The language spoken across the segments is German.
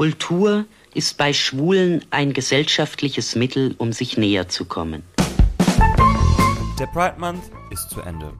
Kultur ist bei Schwulen ein gesellschaftliches Mittel, um sich näher zu kommen. Der Pride Month ist zu Ende.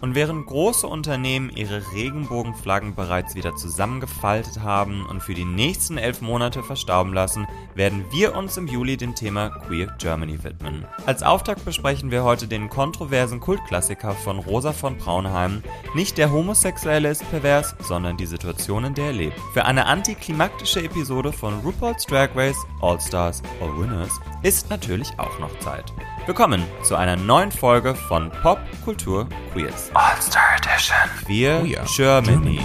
Und während große Unternehmen ihre Regenbogenflaggen bereits wieder zusammengefaltet haben und für die nächsten elf Monate verstauben lassen, werden wir uns im Juli dem Thema Queer Germany widmen. Als Auftakt besprechen wir heute den kontroversen Kultklassiker von Rosa von Braunheim. Nicht der Homosexuelle ist pervers, sondern die Situation, in der er lebt. Für eine antiklimaktische Episode von RuPaul's Drag Race All Stars or Winners ist natürlich auch noch Zeit. Willkommen zu einer neuen Folge von Pop Kultur Queers. All-Star Edition. Queer Queer Germany.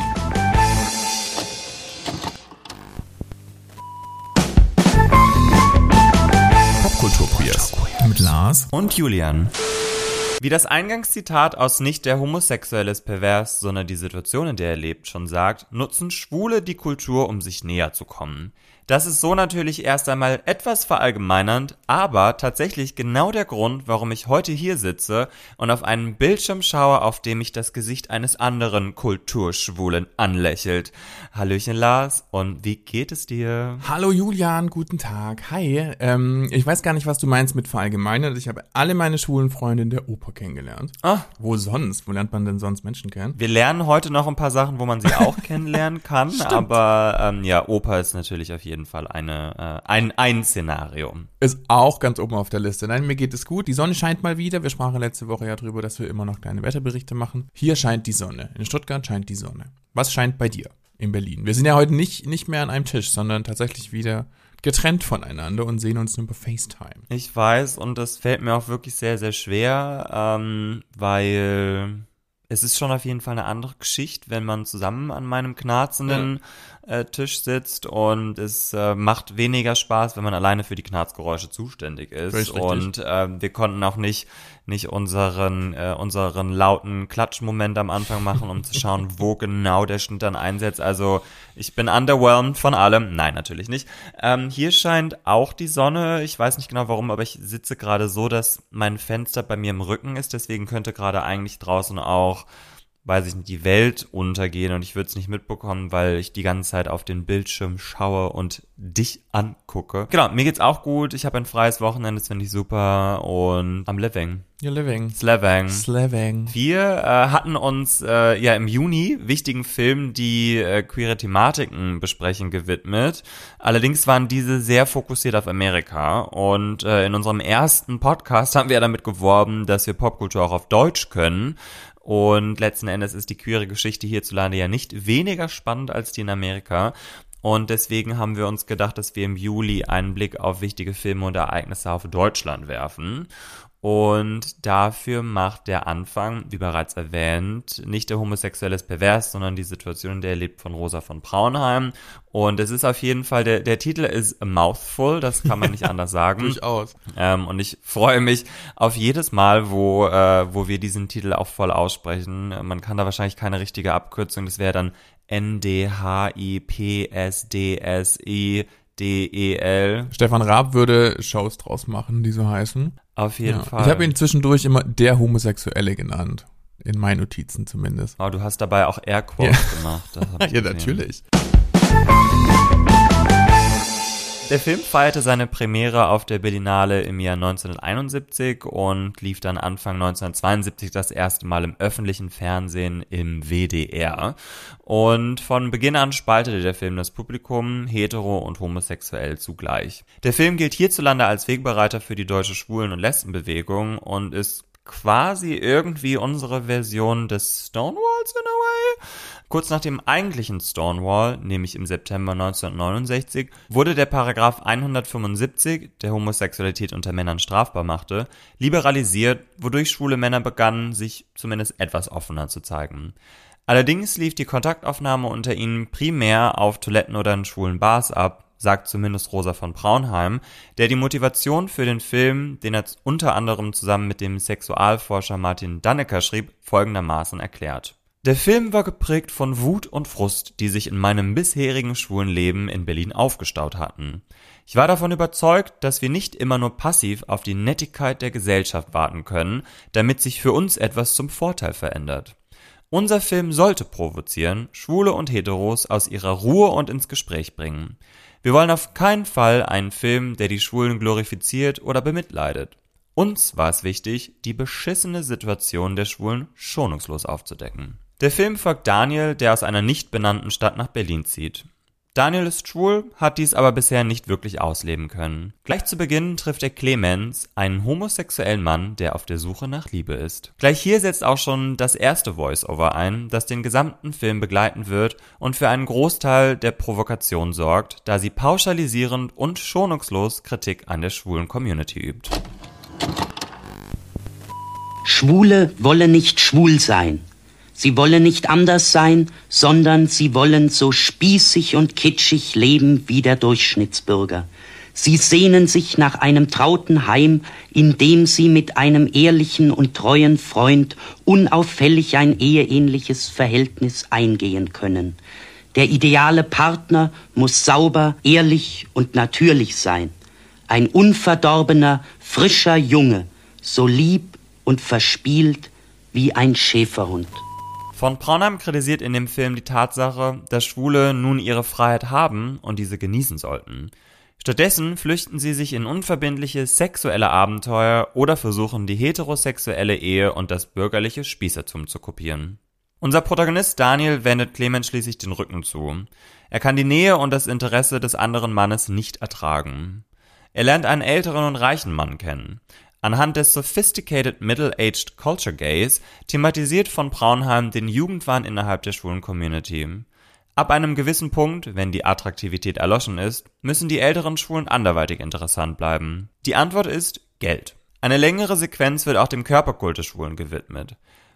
Popkultur Queers. Mit Lars. Und Julian. Wie das Eingangszitat aus Nicht der Homosexuelle ist pervers, sondern die Situation, in der er lebt, schon sagt, nutzen Schwule die Kultur, um sich näher zu kommen. Das ist so natürlich erst einmal etwas verallgemeinernd, aber tatsächlich genau der Grund, warum ich heute hier sitze und auf einen Bildschirm schaue, auf dem mich das Gesicht eines anderen Kulturschwulen anlächelt. Hallöchen Lars, und wie geht es dir? Hallo Julian, guten Tag. Hi. Ähm, ich weiß gar nicht, was du meinst mit verallgemeinert. Ich habe alle meine schwulen Freunde in der Oper kennengelernt. Ah, Wo sonst? Wo lernt man denn sonst Menschen kennen? wir lernen heute noch ein paar Sachen, wo man sie auch kennenlernen kann, aber ähm, ja, Oper ist natürlich auf jeden Fall eine, äh, ein, ein Szenario. Ist auch ganz oben auf der Liste. Nein, mir geht es gut. Die Sonne scheint mal wieder. Wir sprachen letzte Woche ja drüber, dass wir immer noch kleine Wetterberichte machen. Hier scheint die Sonne. In Stuttgart scheint die Sonne. Was scheint bei dir in Berlin? Wir sind ja heute nicht, nicht mehr an einem Tisch, sondern tatsächlich wieder getrennt voneinander und sehen uns nur über FaceTime. Ich weiß und das fällt mir auch wirklich sehr, sehr schwer, ähm, weil es ist schon auf jeden Fall eine andere Geschichte, wenn man zusammen an meinem knarzenden äh, Tisch sitzt und es äh, macht weniger Spaß, wenn man alleine für die Knarzgeräusche zuständig ist. Richtig. Und äh, wir konnten auch nicht nicht unseren äh, unseren lauten Klatschmoment am Anfang machen, um zu schauen, wo genau der Schnitt dann einsetzt. Also ich bin underwhelmed von allem. Nein, natürlich nicht. Ähm, hier scheint auch die Sonne. Ich weiß nicht genau warum, aber ich sitze gerade so, dass mein Fenster bei mir im Rücken ist. Deswegen könnte gerade eigentlich draußen auch weiß ich nicht, die Welt untergehen und ich würde es nicht mitbekommen, weil ich die ganze Zeit auf den Bildschirm schaue und dich angucke. Genau, mir geht's auch gut. Ich habe ein freies Wochenende, das finde ich super und am Living. You're living. Slavang. Slaving. Wir äh, hatten uns äh, ja im Juni wichtigen Filmen, die äh, queere Thematiken besprechen, gewidmet. Allerdings waren diese sehr fokussiert auf Amerika. Und äh, in unserem ersten Podcast haben wir ja damit geworben, dass wir Popkultur auch auf Deutsch können. Und letzten Endes ist die queere Geschichte hierzulande ja nicht weniger spannend als die in Amerika. Und deswegen haben wir uns gedacht, dass wir im Juli einen Blick auf wichtige Filme und Ereignisse auf Deutschland werfen. Und dafür macht der Anfang, wie bereits erwähnt, nicht der Homosexuelle ist pervers, sondern die Situation, in der er lebt von Rosa von Braunheim. Und es ist auf jeden Fall, der, der Titel ist a mouthful, das kann man nicht anders sagen. Durchaus. Ähm, und ich freue mich auf jedes Mal, wo, äh, wo wir diesen Titel auch voll aussprechen. Man kann da wahrscheinlich keine richtige Abkürzung, das wäre dann N-D-H-I-P-S-D-S-I-D-E-L. Stefan Raab würde Shows draus machen, die so heißen. Auf jeden Ja. Fall. Ich habe ihn zwischendurch immer der Homosexuelle genannt. In meinen Notizen zumindest. Oh, du hast dabei auch Airquotes gemacht. Hab ich Ja, natürlich. Der Film feierte seine Premiere auf der Berlinale im Jahr 1971 und lief dann Anfang 1972 das erste Mal im öffentlichen Fernsehen im WDR. Und von Beginn an spaltete der Film das Publikum, hetero und homosexuell zugleich. Der Film gilt hierzulande als Wegbereiter für die deutsche Schwulen- und Lesbenbewegung und ist quasi irgendwie unsere Version des Stonewalls in a way. Kurz nach dem eigentlichen Stonewall, nämlich im September 1969, wurde der Paragraph 175, der Homosexualität unter Männern strafbar machte, liberalisiert, wodurch schwule Männer begannen, sich zumindest etwas offener zu zeigen. Allerdings lief die Kontaktaufnahme unter ihnen primär auf Toiletten oder in schwulen Bars ab, sagt zumindest Rosa von Braunheim, der die Motivation für den Film, den er unter anderem zusammen mit dem Sexualforscher Martin Dannecker schrieb, folgendermaßen erklärt. Der Film war geprägt von Wut und Frust, die sich in meinem bisherigen schwulen Leben in Berlin aufgestaut hatten. Ich war davon überzeugt, dass wir nicht immer nur passiv auf die Nettigkeit der Gesellschaft warten können, damit sich für uns etwas zum Vorteil verändert. Unser Film sollte provozieren, Schwule und Heteros aus ihrer Ruhe und ins Gespräch bringen. Wir wollen auf keinen Fall einen Film, der die Schwulen glorifiziert oder bemitleidet. Uns war es wichtig, die beschissene Situation der Schwulen schonungslos aufzudecken. Der Film folgt Daniel, der aus einer nicht benannten Stadt nach Berlin zieht. Daniel ist schwul, hat dies aber bisher nicht wirklich ausleben können. Gleich zu Beginn trifft er Clemens, einen homosexuellen Mann, der auf der Suche nach Liebe ist. Gleich hier setzt auch schon das erste Voice-Over ein, das den gesamten Film begleiten wird und für einen Großteil der Provokation sorgt, da sie pauschalisierend und schonungslos Kritik an der schwulen Community übt. Schwule wollen nicht schwul sein. Sie wollen nicht anders sein, sondern sie wollen so spießig und kitschig leben wie der Durchschnittsbürger. Sie sehnen sich nach einem trauten Heim, in dem sie mit einem ehrlichen und treuen Freund unauffällig ein eheähnliches Verhältnis eingehen können. Der ideale Partner muss sauber, ehrlich und natürlich sein. Ein unverdorbener, frischer Junge, so lieb und verspielt wie ein Schäferhund. Von Braunheim kritisiert in dem Film die Tatsache, dass Schwule nun ihre Freiheit haben und diese genießen sollten. Stattdessen flüchten sie sich in unverbindliche sexuelle Abenteuer oder versuchen die heterosexuelle Ehe und das bürgerliche Spießertum zu kopieren. Unser Protagonist Daniel wendet Clemens schließlich den Rücken zu. Er kann die Nähe und das Interesse des anderen Mannes nicht ertragen. Er lernt einen älteren und reichen Mann kennen. Anhand des Sophisticated Middle-Aged Culture Gays thematisiert von Braunheim den Jugendwahn innerhalb der schwulen Community. Ab einem gewissen Punkt, wenn die Attraktivität erloschen ist, müssen die älteren Schwulen anderweitig interessant bleiben. Die Antwort ist Geld. Eine längere Sequenz wird auch dem Körperkult des Schwulen gewidmet.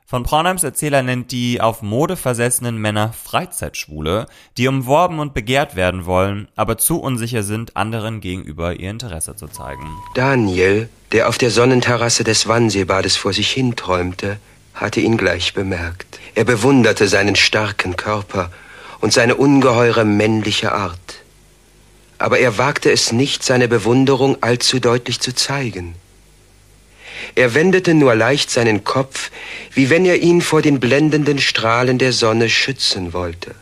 Von Braunheims Erzähler nennt die auf Mode versessenen Männer Freizeitschwule, die umworben und begehrt werden wollen, aber zu unsicher sind, anderen gegenüber ihr Interesse zu zeigen. Daniel, der auf der Sonnenterrasse des Wannseebades vor sich hinträumte, hatte ihn gleich bemerkt. Er bewunderte seinen starken Körper und seine ungeheure männliche Art. Aber er wagte es nicht, seine Bewunderung allzu deutlich zu zeigen. Er wendete nur leicht seinen Kopf, wie wenn er ihn vor den blendenden Strahlen der Sonne schützen wollte.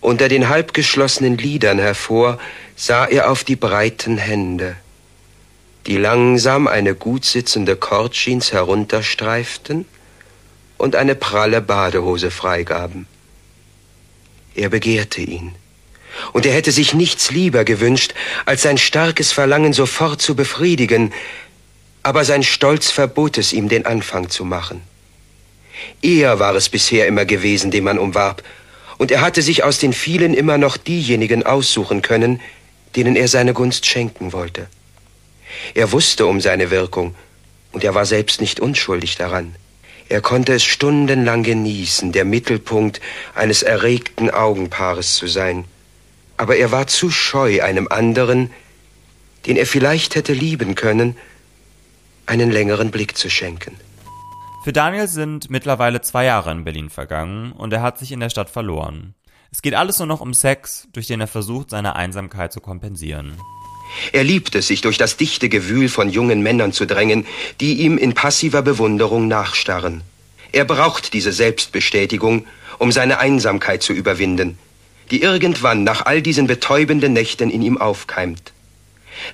Unter den halbgeschlossenen Lidern hervor sah er auf die breiten Hände, die langsam eine gut sitzende Kordjeans herunterstreiften und eine pralle Badehose freigaben. Er begehrte ihn, und er hätte sich nichts lieber gewünscht, als sein starkes Verlangen sofort zu befriedigen, aber sein Stolz verbot es ihm, den Anfang zu machen. Er war es bisher immer gewesen, den man umwarb, und er hatte sich aus den vielen immer noch diejenigen aussuchen können, denen er seine Gunst schenken wollte. Er wusste um seine Wirkung, und er war selbst nicht unschuldig daran. Er konnte es stundenlang genießen, der Mittelpunkt eines erregten Augenpaares zu sein. Aber er war zu scheu, einem anderen, den er vielleicht hätte lieben können, einen längeren Blick zu schenken. Für Daniel sind mittlerweile zwei Jahre in Berlin vergangen und er hat sich in der Stadt verloren. Es geht alles nur noch um Sex, durch den er versucht, seine Einsamkeit zu kompensieren. Er liebt es, sich durch das dichte Gewühl von jungen Männern zu drängen, die ihm in passiver Bewunderung nachstarren. Er braucht diese Selbstbestätigung, um seine Einsamkeit zu überwinden, die irgendwann nach all diesen betäubenden Nächten in ihm aufkeimt.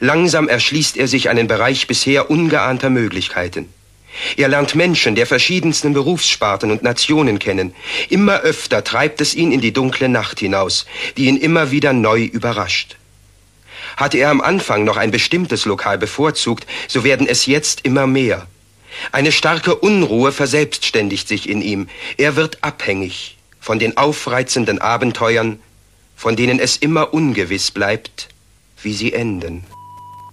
Langsam erschließt er sich einen Bereich bisher ungeahnter Möglichkeiten. Er lernt Menschen der verschiedensten Berufssparten und Nationen kennen. Immer öfter treibt es ihn in die dunkle Nacht hinaus, die ihn immer wieder neu überrascht. Hatte er am Anfang noch ein bestimmtes Lokal bevorzugt, so werden es jetzt immer mehr. Eine starke Unruhe verselbstständigt sich in ihm. Er wird abhängig von den aufreizenden Abenteuern, von denen es immer ungewiss bleibt, wie sie enden.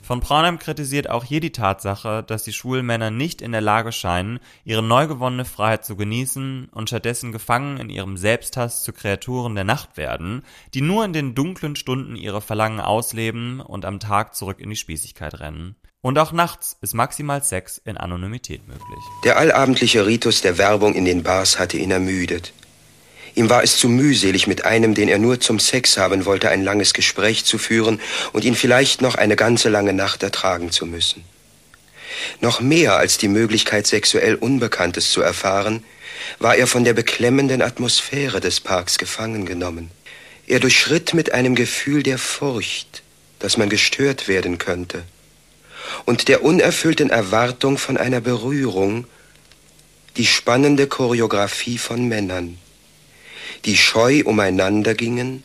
Von Braunheim kritisiert auch hier die Tatsache, dass die schwulen nicht in der Lage scheinen, ihre neu gewonnene Freiheit zu genießen und stattdessen gefangen in ihrem Selbsthass zu Kreaturen der Nacht werden, die nur in den dunklen Stunden ihre Verlangen ausleben und am Tag zurück in die Spießigkeit rennen. Und auch nachts ist maximal Sex in Anonymität möglich. Der allabendliche Ritus der Werbung in den Bars hatte ihn ermüdet. Ihm war es zu mühselig, mit einem, den er nur zum Sex haben wollte, ein langes Gespräch zu führen und ihn vielleicht noch eine ganze lange Nacht ertragen zu müssen. Noch mehr als die Möglichkeit, sexuell Unbekanntes zu erfahren, war er von der beklemmenden Atmosphäre des Parks gefangen genommen. Er durchschritt mit einem Gefühl der Furcht, dass man gestört werden könnte, und der unerfüllten Erwartung von einer Berührung, die spannende Choreografie von Männern, die scheu umeinander gingen,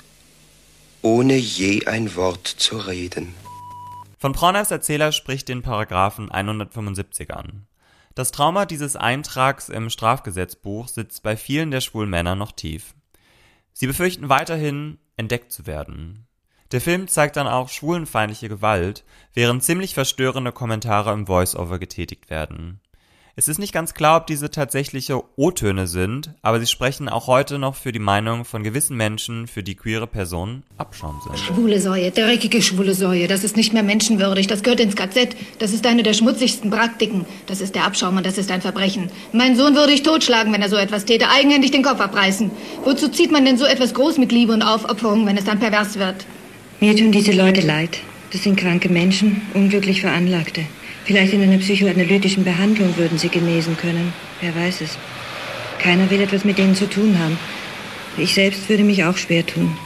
ohne je ein Wort zu reden. Von Brauners Erzähler spricht den Paragraphen 175 an. Das Trauma dieses Eintrags im Strafgesetzbuch sitzt bei vielen der schwulen Männer noch tief. Sie befürchten weiterhin, entdeckt zu werden. Der Film zeigt dann auch schwulenfeindliche Gewalt, während ziemlich verstörende Kommentare im Voice-Over getätigt werden. Es ist nicht ganz klar, ob diese tatsächliche O-Töne sind, aber sie sprechen auch heute noch für die Meinung von gewissen Menschen, für die queere Personen Abschaum sind. Schwule Säue, dreckige schwule Säue, das ist nicht mehr menschenwürdig, das gehört ins KZ, das ist eine der schmutzigsten Praktiken, das ist der Abschaum und das ist ein Verbrechen. Mein Sohn würde ich totschlagen, wenn er so etwas täte, eigenhändig den Kopf abreißen. Wozu zieht man denn so etwas groß mit Liebe und Aufopferung, wenn es dann pervers wird? Mir tun diese Leute leid. Das sind kranke Menschen, unglücklich Veranlagte. Vielleicht in einer psychoanalytischen Behandlung würden sie genesen können. Wer weiß es. Keiner will etwas mit denen zu tun haben. Ich selbst würde mich auch schwer tun.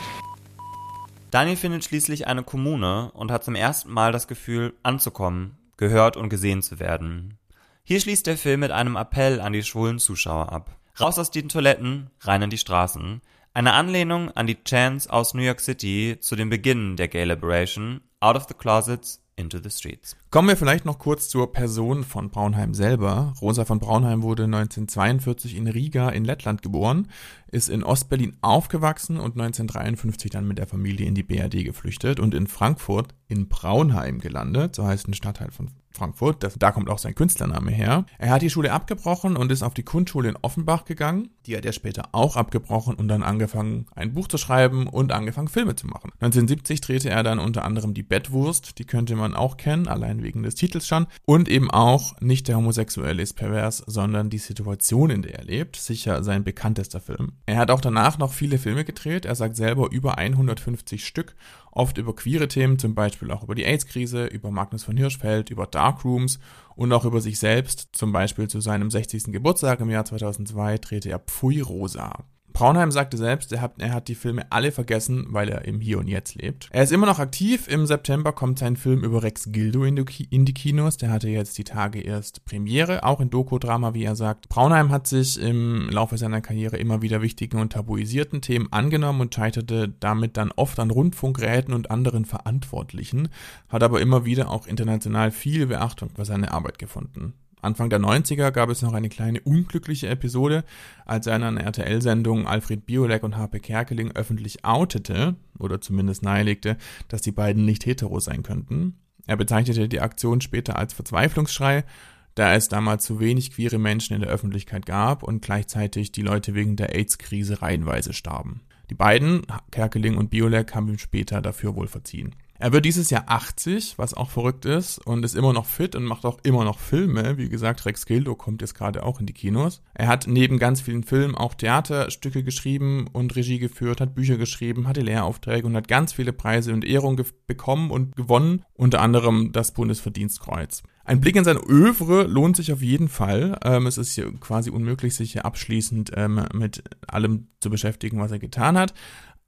Daniel findet schließlich eine Kommune und hat zum ersten Mal das Gefühl, anzukommen, gehört und gesehen zu werden. Hier schließt der Film mit einem Appell an die schwulen Zuschauer ab. Raus aus den Toiletten, rein in die Straßen. Eine Anlehnung an die Chants aus New York City zu den Beginn der Gay Liberation, Out of the Closets, into the streets. Kommen wir vielleicht noch kurz zur Person von Braunheim selber. Rosa von Braunheim wurde 1942 in Riga in Lettland geboren, ist in Ostberlin aufgewachsen und 1953 dann mit der Familie in die BRD geflüchtet und in Frankfurt in Braunheim gelandet, so heißt ein Stadtteil von Frankfurt. Das, da kommt auch sein Künstlername her. Er hat die Schule abgebrochen und ist auf die Kunstschule in Offenbach gegangen. Die hat er später auch abgebrochen und dann angefangen, ein Buch zu schreiben und angefangen, Filme zu machen. 1970 drehte er dann unter anderem die Bettwurst, die könnte man auch kennen, allein wegen des Titels schon. Und eben auch nicht der Homosexuelle ist pervers, sondern die Situation, in der er lebt. Sicher sein bekanntester Film. Er hat auch danach noch viele Filme gedreht. Er sagt selber über 150 Stück oft über queere Themen, zum Beispiel auch über die AIDS-Krise, über Magnus von Hirschfeld, über Darkrooms und auch über sich selbst. Zum Beispiel zu seinem 60. Geburtstag im Jahr 2002 drehte er Pfui Rosa. Braunheim sagte selbst, er hat, er hat die Filme alle vergessen, weil er im Hier und Jetzt lebt. Er ist immer noch aktiv. Im September kommt sein Film über Rex Gildo in die, in die Kinos. Der hatte jetzt die Tage erst Premiere, auch in Doku-Drama, wie er sagt. Braunheim hat sich im Laufe seiner Karriere immer wieder wichtigen und tabuisierten Themen angenommen und scheiterte damit dann oft an Rundfunkräten und anderen Verantwortlichen, hat aber immer wieder auch international viel Beachtung für seine Arbeit gefunden. Anfang der 90er gab es noch eine kleine unglückliche Episode, als er in einer RTL-Sendung Alfred Biolek und Harpe Kerkeling öffentlich outete, oder zumindest nahelegte, dass die beiden nicht hetero sein könnten. Er bezeichnete die Aktion später als Verzweiflungsschrei, da es damals zu wenig queere Menschen in der Öffentlichkeit gab und gleichzeitig die Leute wegen der AIDS-Krise reihenweise starben. Die beiden, Kerkeling und Biolek, haben ihm später dafür wohl verziehen. Er wird dieses Jahr 80, was auch verrückt ist, und ist immer noch fit und macht auch immer noch Filme. Wie gesagt, Rex Gildo kommt jetzt gerade auch in die Kinos. Er hat neben ganz vielen Filmen auch Theaterstücke geschrieben und Regie geführt, hat Bücher geschrieben, hatte Lehraufträge und hat ganz viele Preise und Ehrungen bekommen und gewonnen, unter anderem das Bundesverdienstkreuz. Ein Blick in sein Övre lohnt sich auf jeden Fall. Ähm, es ist hier quasi unmöglich, sich hier abschließend ähm, mit allem zu beschäftigen, was er getan hat.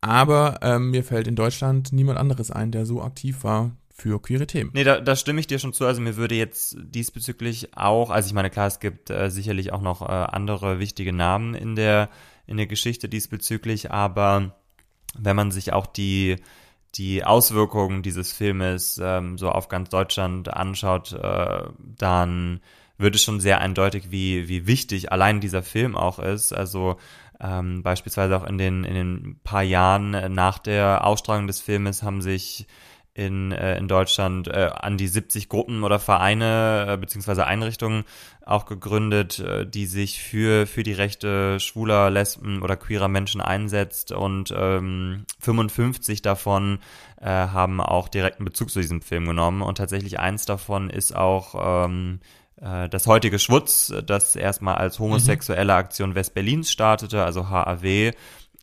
Aber ähm, mir fällt in Deutschland niemand anderes ein, der so aktiv war für queere Themen. Nee, da, da stimme ich dir schon zu. Also mir würde jetzt diesbezüglich auch, also ich meine, klar, es gibt äh, sicherlich auch noch äh, andere wichtige Namen in der, in der Geschichte diesbezüglich, aber wenn man sich auch die, die Auswirkungen dieses Filmes ähm, so auf ganz Deutschland anschaut, äh, dann wird es schon sehr eindeutig, wie, wie wichtig allein dieser Film auch ist. Also ähm, beispielsweise auch in den, in den paar Jahren äh, nach der Ausstrahlung des Filmes haben sich in, äh, in Deutschland äh, an die 70 Gruppen oder Vereine äh, beziehungsweise Einrichtungen auch gegründet, äh, die sich für, für die Rechte schwuler, lesben oder queerer Menschen einsetzt. Und ähm, 55 davon äh, haben auch direkten Bezug zu diesem Film genommen. Und tatsächlich eins davon ist auch ähm, äh, das heutige Schwutz, das erstmal als homosexuelle Aktion Westberlins startete, also HAW,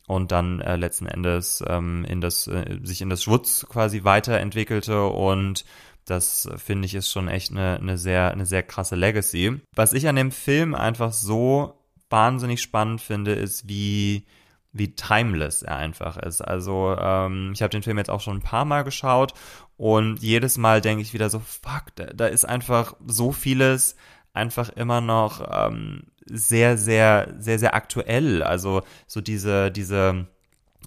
und dann äh, letzten Endes ähm, in das, äh, sich in das Schwutz quasi weiterentwickelte und das finde ich ist schon echt eine, eine sehr, eine sehr krasse Legacy. Was ich an dem Film einfach so wahnsinnig spannend finde, ist, wie, wie timeless er einfach ist. Also ähm, ich habe den Film jetzt auch schon ein paar Mal geschaut und jedes Mal denke ich wieder so, fuck, da, da ist einfach so vieles einfach immer noch ähm, sehr, sehr, sehr, sehr aktuell. Also so diese, diese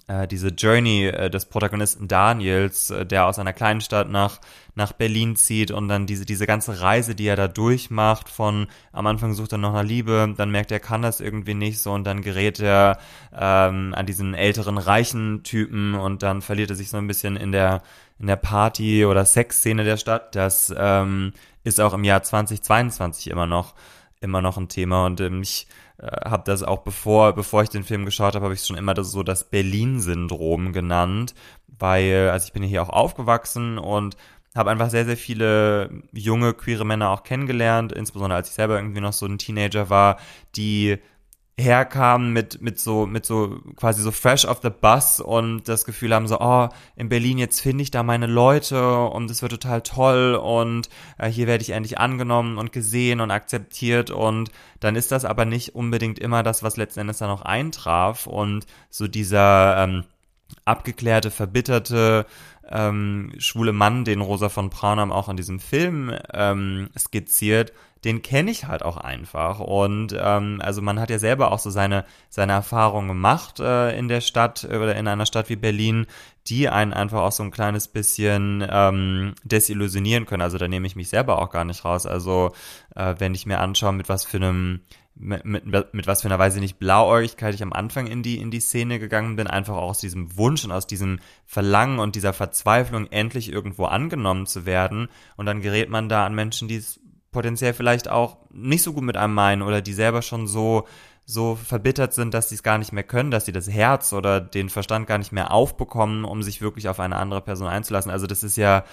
äh, diese Journey äh, des Protagonisten Daniels, äh, der aus einer kleinen Stadt nach, nach Berlin zieht und dann diese, diese ganze Reise, die er da durchmacht, von am Anfang sucht er noch nach Liebe, dann merkt er, kann das irgendwie nicht so und dann gerät er ähm, an diesen älteren, reichen Typen und dann verliert er sich so ein bisschen in der, in der Party- oder Sexszene der Stadt. Das ähm, ist auch im Jahr 2022 immer noch, immer noch ein Thema und ähm, ich äh, habe das auch bevor, bevor ich den Film geschaut habe, habe ich es schon immer das, so das Berlin-Syndrom genannt, weil, also ich bin hier auch aufgewachsen und habe einfach sehr, sehr viele junge, queere Männer auch kennengelernt, insbesondere als ich selber irgendwie noch so ein Teenager war, die herkamen mit, mit so, mit so quasi so fresh off the bus und das Gefühl haben so, oh, in Berlin jetzt finde ich da meine Leute und es wird total toll und äh, hier werde ich endlich angenommen und gesehen und akzeptiert und dann ist das aber nicht unbedingt immer das, was letzten Endes dann auch eintraf und so dieser ähm, abgeklärte, verbitterte, ähm, schwule Mann, den Rosa von Braunheim auch in diesem Film ähm, skizziert, den kenne ich halt auch einfach. Und ähm, also man hat ja selber auch so seine, seine Erfahrungen gemacht äh, in der Stadt oder in einer Stadt wie Berlin, die einen einfach auch so ein kleines bisschen ähm, desillusionieren können. Also da nehme ich mich selber auch gar nicht raus. Also äh, wenn ich mir anschaue, mit was für einem mit, mit, mit was für einer Weise nicht Blauäugigkeit ich am Anfang in die, in die Szene gegangen bin, einfach auch aus diesem Wunsch und aus diesem Verlangen und dieser Verzweiflung endlich irgendwo angenommen zu werden. Und dann gerät man da an Menschen, die es potenziell vielleicht auch nicht so gut mit einem meinen oder die selber schon so so verbittert sind, dass sie es gar nicht mehr können, dass sie das Herz oder den Verstand gar nicht mehr aufbekommen, um sich wirklich auf eine andere Person einzulassen. Also das ist ja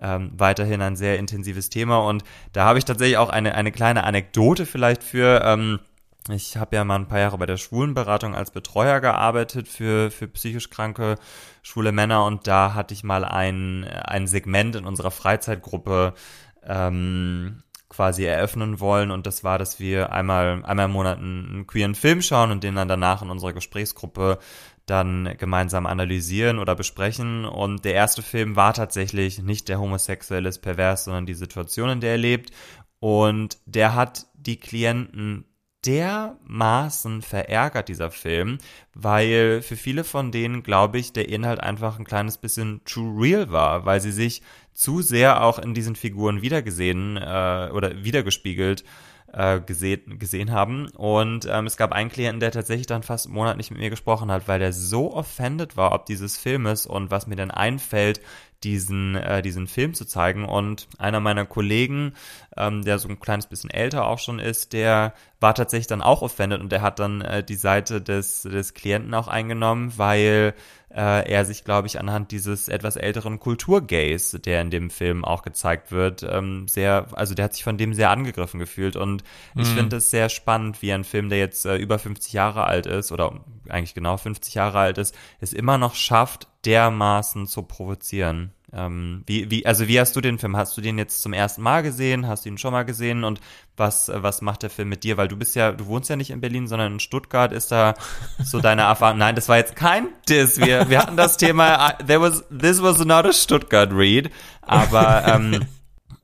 ähm, weiterhin ein sehr intensives Thema und da habe ich tatsächlich auch eine, eine kleine Anekdote vielleicht für. Ähm, ich habe ja mal ein paar Jahre bei der Schwulenberatung als Betreuer gearbeitet für, für psychisch kranke schwule Männer und da hatte ich mal ein, ein Segment in unserer Freizeitgruppe ähm, quasi eröffnen wollen und das war, dass wir einmal, einmal im Monat einen, queeren Film schauen und den dann danach in unserer Gesprächsgruppe dann gemeinsam analysieren oder besprechen. Und der erste Film war tatsächlich nicht der homosexuelle ist pervers, sondern die Situation, in der er lebt. Und der hat die Klienten dermaßen verärgert, dieser Film, weil für viele von denen, glaube ich, der Inhalt einfach ein kleines bisschen too real war, weil sie sich zu sehr auch in diesen Figuren wiedergesehen äh, oder wiedergespiegelt äh, gesehen, gesehen haben. Und ähm, es gab einen Klienten, der tatsächlich dann fast einen Monat nicht mit mir gesprochen hat, weil der so offended war ob dieses Filmes und was mir dann einfällt, diesen, äh, diesen Film zu zeigen. Und einer meiner Kollegen, ähm, der so ein kleines bisschen älter auch schon ist, der war tatsächlich dann auch offended und der hat dann äh, die Seite des, des Klienten auch eingenommen, weil äh, er sich, glaube ich, anhand dieses etwas älteren Kulturgays, der in dem Film auch gezeigt wird, ähm, sehr, also der hat sich von dem sehr angegriffen gefühlt. Und ich mhm. finde es sehr spannend, wie ein Film, der jetzt äh, über 50 Jahre alt ist, oder eigentlich genau 50 Jahre alt ist, es immer noch schafft, dermaßen zu provozieren. Ähm, wie, wie, also wie hast du den Film? Hast du den jetzt zum ersten Mal gesehen? Hast du ihn schon mal gesehen? Und was, was macht der Film mit dir? Weil du bist ja, du wohnst ja nicht in Berlin, sondern in Stuttgart. Ist da so deine Erfahrung? Nein, das war jetzt kein Diss. Wir, wir hatten das Thema, there was, this was not a Stuttgart read. Aber ähm,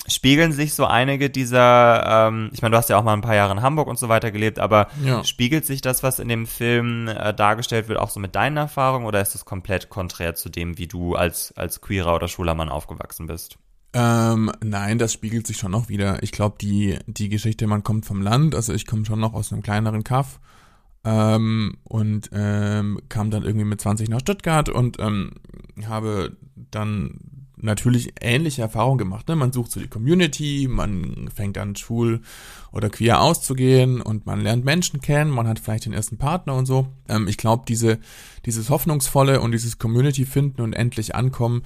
spiegeln sich so einige dieser, ähm, ich meine, du hast ja auch mal ein paar Jahre in Hamburg und so weiter gelebt, aber ja. spiegelt sich das, was in dem Film äh, dargestellt wird, auch so mit deinen Erfahrungen oder ist es komplett konträr zu dem, wie du als, als queerer oder schwuler Mann aufgewachsen bist? Ähm, nein, das spiegelt sich schon noch wieder. Ich glaube, die, die Geschichte, man kommt vom Land, also ich komme schon noch aus einem kleineren Kaff ähm, und ähm, kam dann irgendwie mit 20 nach Stuttgart und ähm, habe dann natürlich ähnliche Erfahrungen gemacht. Ne? Man sucht so die Community, man fängt an schwul oder queer auszugehen und man lernt Menschen kennen, man hat vielleicht den ersten Partner und so. Ähm, ich glaube, diese, dieses Hoffnungsvolle und dieses Community finden und endlich ankommen,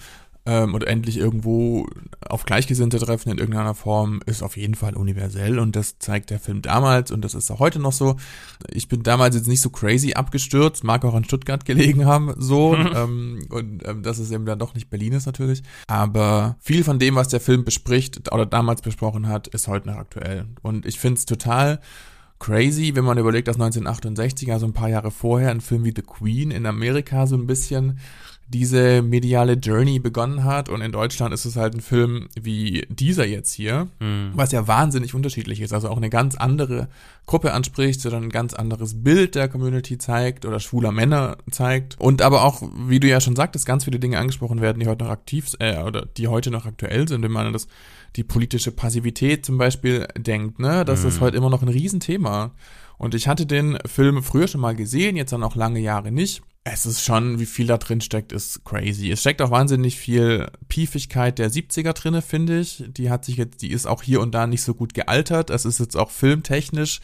ähm, und endlich irgendwo auf Gleichgesinnte treffen in irgendeiner Form, ist auf jeden Fall universell und das zeigt der Film damals und das ist auch heute noch so. Ich bin damals jetzt nicht so crazy abgestürzt, mag auch an Stuttgart gelegen haben, so. Ähm, und ähm, dass es eben dann doch nicht Berlin ist natürlich, aber viel von dem, was der Film bespricht oder damals besprochen hat, ist heute noch aktuell. Und ich finde es total crazy, wenn man überlegt, dass 1968, also ein paar Jahre vorher, ein Film wie The Queen in Amerika so ein bisschen diese mediale Journey begonnen hat und in Deutschland ist es halt ein Film wie dieser jetzt hier, mhm. was ja wahnsinnig unterschiedlich ist, also auch eine ganz andere Gruppe anspricht, sondern ein ganz anderes Bild der Community zeigt oder schwuler Männer zeigt und aber auch, wie du ja schon sagtest, ganz viele Dinge angesprochen werden, die heute noch aktiv äh, oder die heute noch aktuell sind, wenn man das die politische Passivität zum Beispiel denkt, ne, das mhm. ist heute immer noch ein Riesenthema. Und ich hatte den Film früher schon mal gesehen, jetzt dann auch lange Jahre nicht es ist schon, wie viel da drin steckt, ist crazy. Es steckt auch wahnsinnig viel Piefigkeit der 70er drinne, finde ich. Die hat sich jetzt, die ist auch hier und da nicht so gut gealtert. Es ist jetzt auch filmtechnisch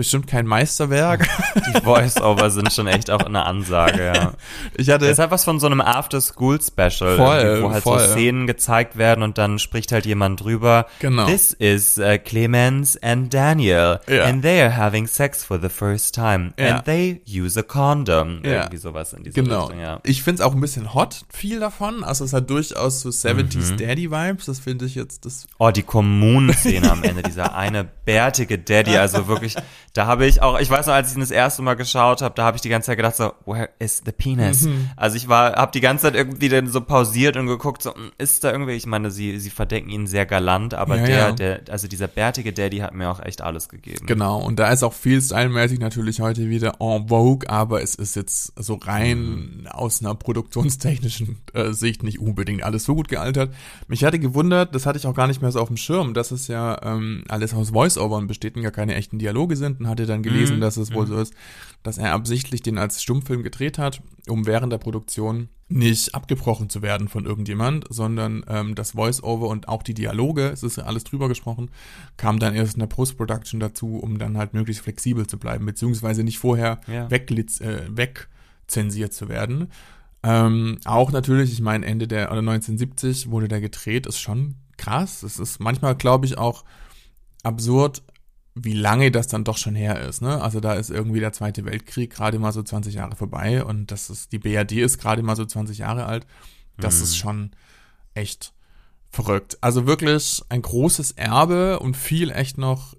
bestimmt kein Meisterwerk. Die Voice-Over sind schon echt auch eine Ansage, ja. Ich hatte. Ist halt was von so einem After-School-Special, wo halt voll. so Szenen gezeigt werden und dann spricht halt jemand drüber. Genau. This is uh, Clemens and Daniel. Ja. And they are having sex for the first time. Ja. And they use a condom. Ja. Irgendwie sowas in dieser Genau. Richtung, ja. Ich finde es auch ein bisschen hot, viel davon. Also es hat durchaus so 70s Daddy-Vibes. Das finde ich jetzt, das Oh, die Kommunenszene am Ende, dieser eine bärtige Daddy, also wirklich, da habe ich auch, ich weiß noch, als ich ihn das erste Mal geschaut habe, da habe ich die ganze Zeit gedacht so, where is the penis? Also ich war, habe die ganze Zeit irgendwie dann so pausiert und geguckt, so, hm, ist da irgendwie, ich meine, sie, sie verdenken ihn sehr galant, aber Ja, der, ja. der, also dieser bärtige Daddy hat mir auch echt alles gegeben. Genau, und da ist auch viel stylmäßig natürlich heute wieder en vogue, aber es ist jetzt so rein aus einer produktionstechnischen äh, Sicht nicht unbedingt alles so gut gealtert. Mich hatte gewundert, das hatte ich auch gar nicht mehr so auf dem Schirm, dass es ja ähm, alles aus Voice-Overn besteht und gar keine echten Dialoge sind und hatte dann gelesen, Mhm, dass es wohl so ist, dass er absichtlich den als Stummfilm gedreht hat, um während der Produktion nicht abgebrochen zu werden von irgendjemand, sondern ähm, das Voice-Over und auch die Dialoge, es ist ja alles drüber gesprochen, kam dann erst in der Post-Production dazu, um dann halt möglichst flexibel zu bleiben, beziehungsweise nicht vorher Ja. äh, wegzensiert zu werden. Ähm, auch natürlich, ich meine, Ende der, oder 1970 wurde der gedreht, ist schon krass. Es ist manchmal, glaube ich, auch absurd, wie lange das dann doch schon her ist. Ne? Also da ist irgendwie der Zweite Weltkrieg gerade mal so 20 Jahre vorbei und das ist, die BRD ist gerade mal so 20 Jahre alt. Das ist schon echt verrückt. Also wirklich ein großes Erbe und viel echt noch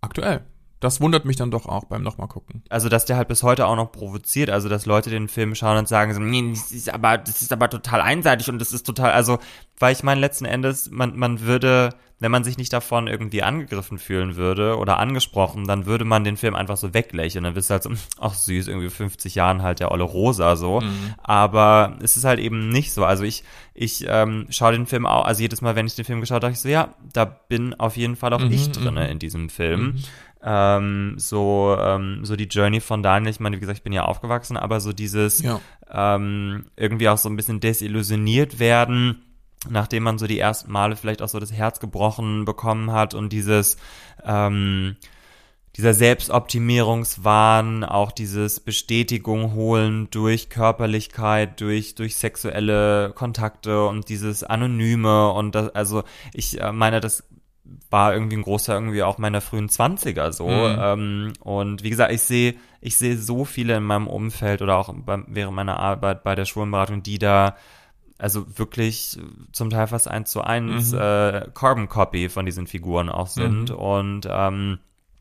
aktuell. Das wundert mich dann doch auch beim nochmal gucken. Also, dass der halt bis heute auch noch provoziert, also dass Leute den Film schauen und sagen so, nee, das ist aber, das ist aber total einseitig und das ist total, also, weil ich meine, letzten Endes, man, man würde, wenn man sich nicht davon irgendwie angegriffen fühlen würde oder angesprochen, dann würde man den Film einfach so weglächeln. Dann bist du halt so, ach süß, irgendwie 50 Jahren halt der olle Rosa so. Aber es ist halt eben nicht so. Also ich, ich ähm, schaue den Film auch, also jedes Mal, wenn ich den Film geschaut habe, ich so, ja, da bin auf jeden Fall auch ich drinne in diesem Film. Ähm, so, ähm, so die Journey von Daniel, ich meine, wie gesagt, ich bin ja aufgewachsen, aber so dieses Ja. ähm, irgendwie auch so ein bisschen desillusioniert werden, nachdem man so die ersten Male vielleicht auch so das Herz gebrochen bekommen hat und dieses ähm, dieser Selbstoptimierungswahn, auch dieses Bestätigung holen durch Körperlichkeit, durch, durch sexuelle Kontakte und dieses Anonyme und das, also ich äh, meine, das war irgendwie ein großer irgendwie auch meiner frühen Zwanziger so. Ähm, und wie gesagt, ich sehe, ich sehe so viele in meinem Umfeld oder auch beim, während meiner Arbeit bei der Schwulenberatung, die da also wirklich zum Teil fast eins zu eins äh, Carbon Copy von diesen Figuren auch sind. Und ähm,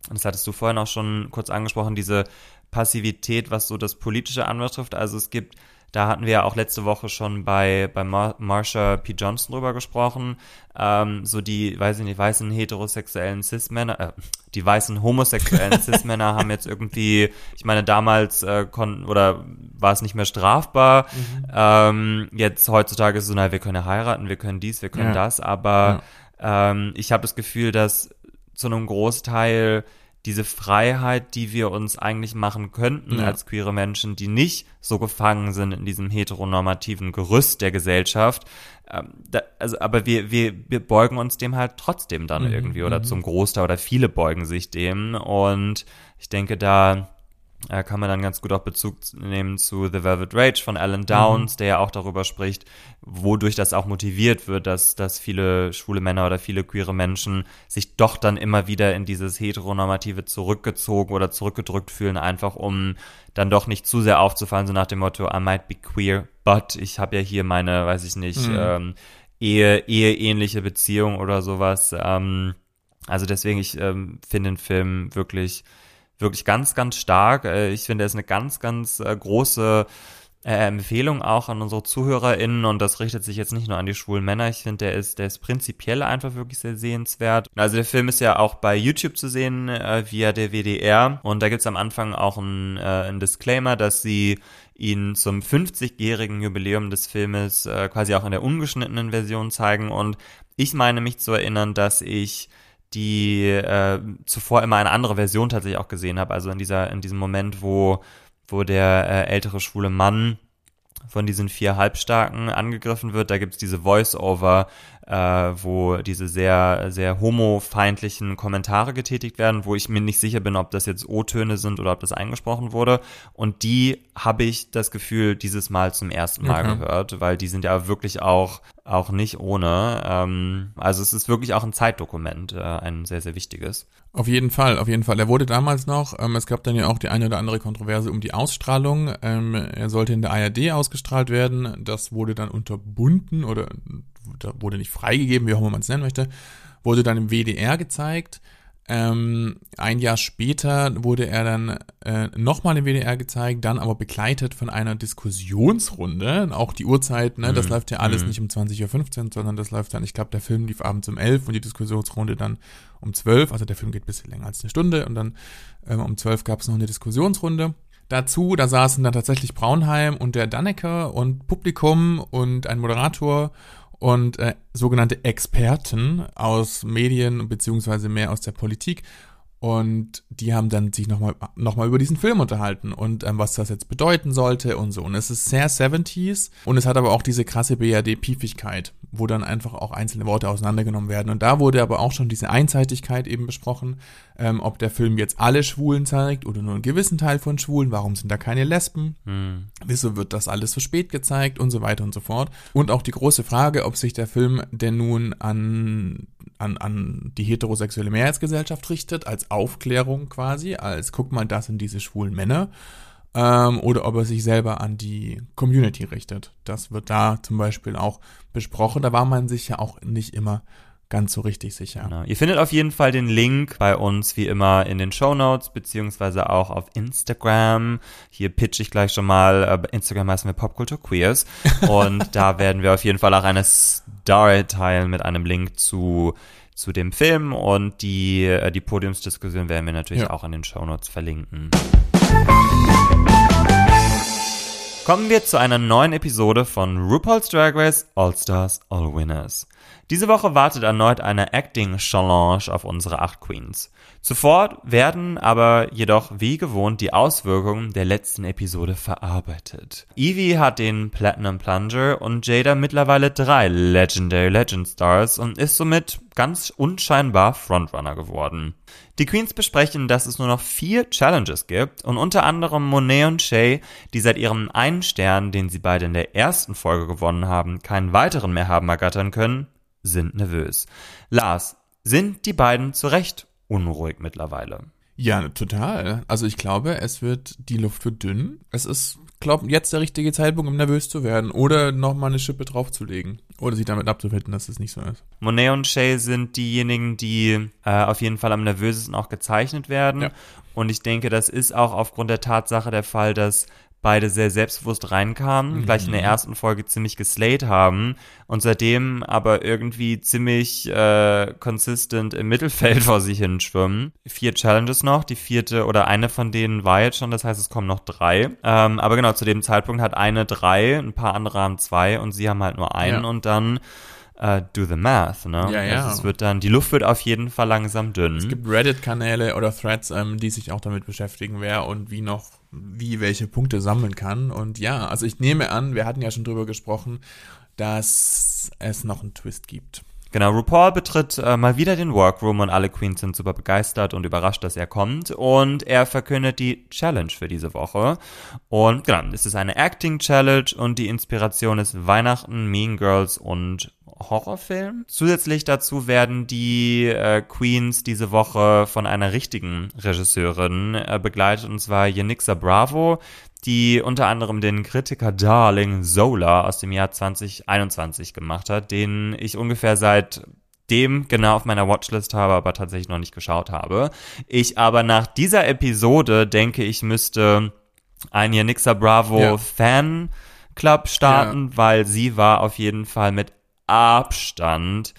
das hattest du vorhin auch schon kurz angesprochen, diese Passivität, was so das Politische anbetrifft. Also es gibt, da hatten wir ja auch letzte Woche schon bei, bei Mar Marsha P. Johnson drüber gesprochen, ähm, so die, weiß ich nicht, weißen heterosexuellen Cis-Männer, äh, die weißen homosexuellen Cis-Männer haben jetzt irgendwie, ich meine, damals äh, konnten, oder war es nicht mehr strafbar, ähm, jetzt heutzutage ist es so, na, wir können ja heiraten, wir können dies, wir können Ja. das, aber ähm, ich habe das Gefühl, dass zu einem Großteil diese Freiheit, die wir uns eigentlich machen könnten Ja. als queere Menschen, die nicht so gefangen sind in diesem heteronormativen Gerüst der Gesellschaft, ähm, da, also aber wir, wir, wir beugen uns dem halt trotzdem dann irgendwie oder zum Großteil oder viele beugen sich dem und ich denke da äh, kann man dann ganz gut auch Bezug nehmen zu The Velvet Rage von Alan Downs, mhm. der ja auch darüber spricht, wodurch das auch motiviert wird, dass, dass viele schwule Männer oder viele queere Menschen sich doch dann immer wieder in dieses Heteronormative zurückgezogen oder zurückgedrückt fühlen, einfach um dann doch nicht zu sehr aufzufallen, so nach dem Motto, I might be queer, but ich habe ja hier meine, weiß ich nicht, mhm. ähm, Ehe, eheähnliche Beziehung oder sowas. Ähm, also deswegen, ich ähm, finde den Film wirklich wirklich ganz, ganz stark. Äh, ich finde, er ist eine ganz, ganz äh, große äh, Empfehlung auch an unsere ZuhörerInnen und das richtet sich jetzt nicht nur an die schwulen Männer. Ich finde, der ist, der ist prinzipiell einfach wirklich sehr sehenswert. Also der Film ist ja auch bei YouTube zu sehen äh, via der WDR und da gibt's am Anfang auch ein, äh, ein Disclaimer, dass sie ihn zum 50-jährigen Jubiläum des Filmes äh, quasi auch in der ungeschnittenen Version zeigen und ich meine mich zu erinnern, dass ich die äh, zuvor immer eine andere Version tatsächlich auch gesehen habe. Also in dieser, in diesem Moment, wo, wo der äh, ältere schwule Mann von diesen vier Halbstarken angegriffen wird. Da gibt's diese Voice-Over, äh, wo diese sehr, sehr homofeindlichen Kommentare getätigt werden, wo ich mir nicht sicher bin, ob das jetzt O-Töne sind oder ob das eingesprochen wurde. Und die habe ich das Gefühl dieses Mal zum ersten Mal mhm. gehört, weil die sind ja wirklich auch, auch nicht ohne. Ähm, also es ist wirklich auch ein Zeitdokument, äh, ein sehr, sehr wichtiges. Auf jeden Fall, auf jeden Fall. Er wurde damals noch, ähm, es gab dann ja auch die eine oder andere Kontroverse um die Ausstrahlung. Ähm, er sollte in der ARD ausgestrahlt werden. Das wurde dann unterbunden oder wurde nicht freigegeben, wie auch immer man es nennen möchte. Wurde dann im WDR gezeigt. Ähm, ein Jahr später wurde er dann äh, nochmal im WDR gezeigt, dann aber begleitet von einer Diskussionsrunde. Auch die Uhrzeit, ne, mhm. das läuft ja alles mhm. nicht um 20.15 Uhr, sondern das läuft dann, ich glaube, der Film lief abends um 11 und die Diskussionsrunde dann um 12. Also der Film geht ein bisschen länger als eine Stunde und dann ähm, um 12 gab es noch eine Diskussionsrunde. Dazu, da saßen dann tatsächlich Braunheim und der Dannecker und Publikum und ein Moderator und äh, sogenannte Experten aus Medien beziehungsweise mehr aus der Politik und die haben dann sich nochmal noch mal über diesen Film unterhalten und ähm, was das jetzt bedeuten sollte und so. Und es ist sehr 70s und es hat aber auch diese krasse BRD-Piefigkeit, wo dann einfach auch einzelne Worte auseinandergenommen werden. Und da wurde aber auch schon diese Einseitigkeit eben besprochen, ähm, ob der Film jetzt alle Schwulen zeigt oder nur einen gewissen Teil von Schwulen. Warum sind da keine Lesben? Hm. Wieso wird das alles so spät gezeigt und so weiter und so fort. Und auch die große Frage, ob sich der Film denn nun an an, an die heterosexuelle Mehrheitsgesellschaft richtet, als Aufklärung quasi, als guck mal, das sind diese schwulen Männer, ähm, oder ob er sich selber an die Community richtet. Das wird da zum Beispiel auch besprochen. Da war man sich ja auch nicht immer ganz so richtig sicher. Genau. Ihr findet auf jeden Fall den Link bei uns wie immer in den Show Notes beziehungsweise auch auf Instagram. Hier pitch ich gleich schon mal. Äh, Instagram heißen wir Popculture Queers und da werden wir auf jeden Fall auch eine Story teilen mit einem Link zu zu dem Film und die äh, die Podiumsdiskussion werden wir natürlich ja. auch in den Show Notes verlinken. Kommen wir zu einer neuen Episode von RuPaul's Drag Race All Stars All Winners. Diese Woche wartet erneut eine Acting-Challenge auf unsere acht Queens. Zuvor werden aber jedoch wie gewohnt die Auswirkungen der letzten Episode verarbeitet. Evie hat den Platinum Plunger und Jada mittlerweile drei Legendary Legend Stars und ist somit ganz unscheinbar Frontrunner geworden. Die Queens besprechen, dass es nur noch vier Challenges gibt und unter anderem Monet und Shay, die seit ihrem einen Stern, den sie beide in der ersten Folge gewonnen haben, keinen weiteren mehr haben ergattern können, sind nervös. Lars, sind die beiden zu Recht unruhig mittlerweile? Ja, total. Also ich glaube, es wird, die Luft wird dünn. Es ist, glaube jetzt der richtige Zeitpunkt, um nervös zu werden oder nochmal eine Schippe draufzulegen. Oder sich damit abzufinden, dass es nicht so ist. Monet und Shay sind diejenigen, die äh, auf jeden Fall am nervösesten auch gezeichnet werden. Ja. Und ich denke, das ist auch aufgrund der Tatsache der Fall, dass beide sehr selbstbewusst reinkamen, mhm. gleich in der ersten Folge ziemlich geslayed haben und seitdem aber irgendwie ziemlich äh, consistent im Mittelfeld vor sich hin schwimmen. Vier Challenges noch, die vierte oder eine von denen war jetzt schon, das heißt es kommen noch drei. Ähm, aber genau, zu dem Zeitpunkt hat eine drei, ein paar andere haben zwei und sie haben halt nur einen ja. und dann uh, do the math, ne? Ja, ja. Also es wird dann, die Luft wird auf jeden Fall langsam dünn. Es gibt Reddit-Kanäle oder Threads, ähm, die sich auch damit beschäftigen, wer und wie noch wie welche Punkte sammeln kann. Und ja, also ich nehme an, wir hatten ja schon drüber gesprochen, dass es noch einen Twist gibt. Genau, RuPaul betritt äh, mal wieder den Workroom und alle Queens sind super begeistert und überrascht, dass er kommt. Und er verkündet die Challenge für diese Woche. Und genau, es ist eine Acting Challenge und die Inspiration ist Weihnachten, Mean Girls und Horrorfilm. Zusätzlich dazu werden die äh, Queens diese Woche von einer richtigen Regisseurin äh, begleitet, und zwar Yenixa Bravo, die unter anderem den Kritiker Darling Zola aus dem Jahr 2021 gemacht hat, den ich ungefähr seit dem genau auf meiner Watchlist habe, aber tatsächlich noch nicht geschaut habe. Ich aber nach dieser Episode denke, ich müsste ein Yenixa Bravo ja. Fan Club starten, ja. weil sie war auf jeden Fall mit Abstand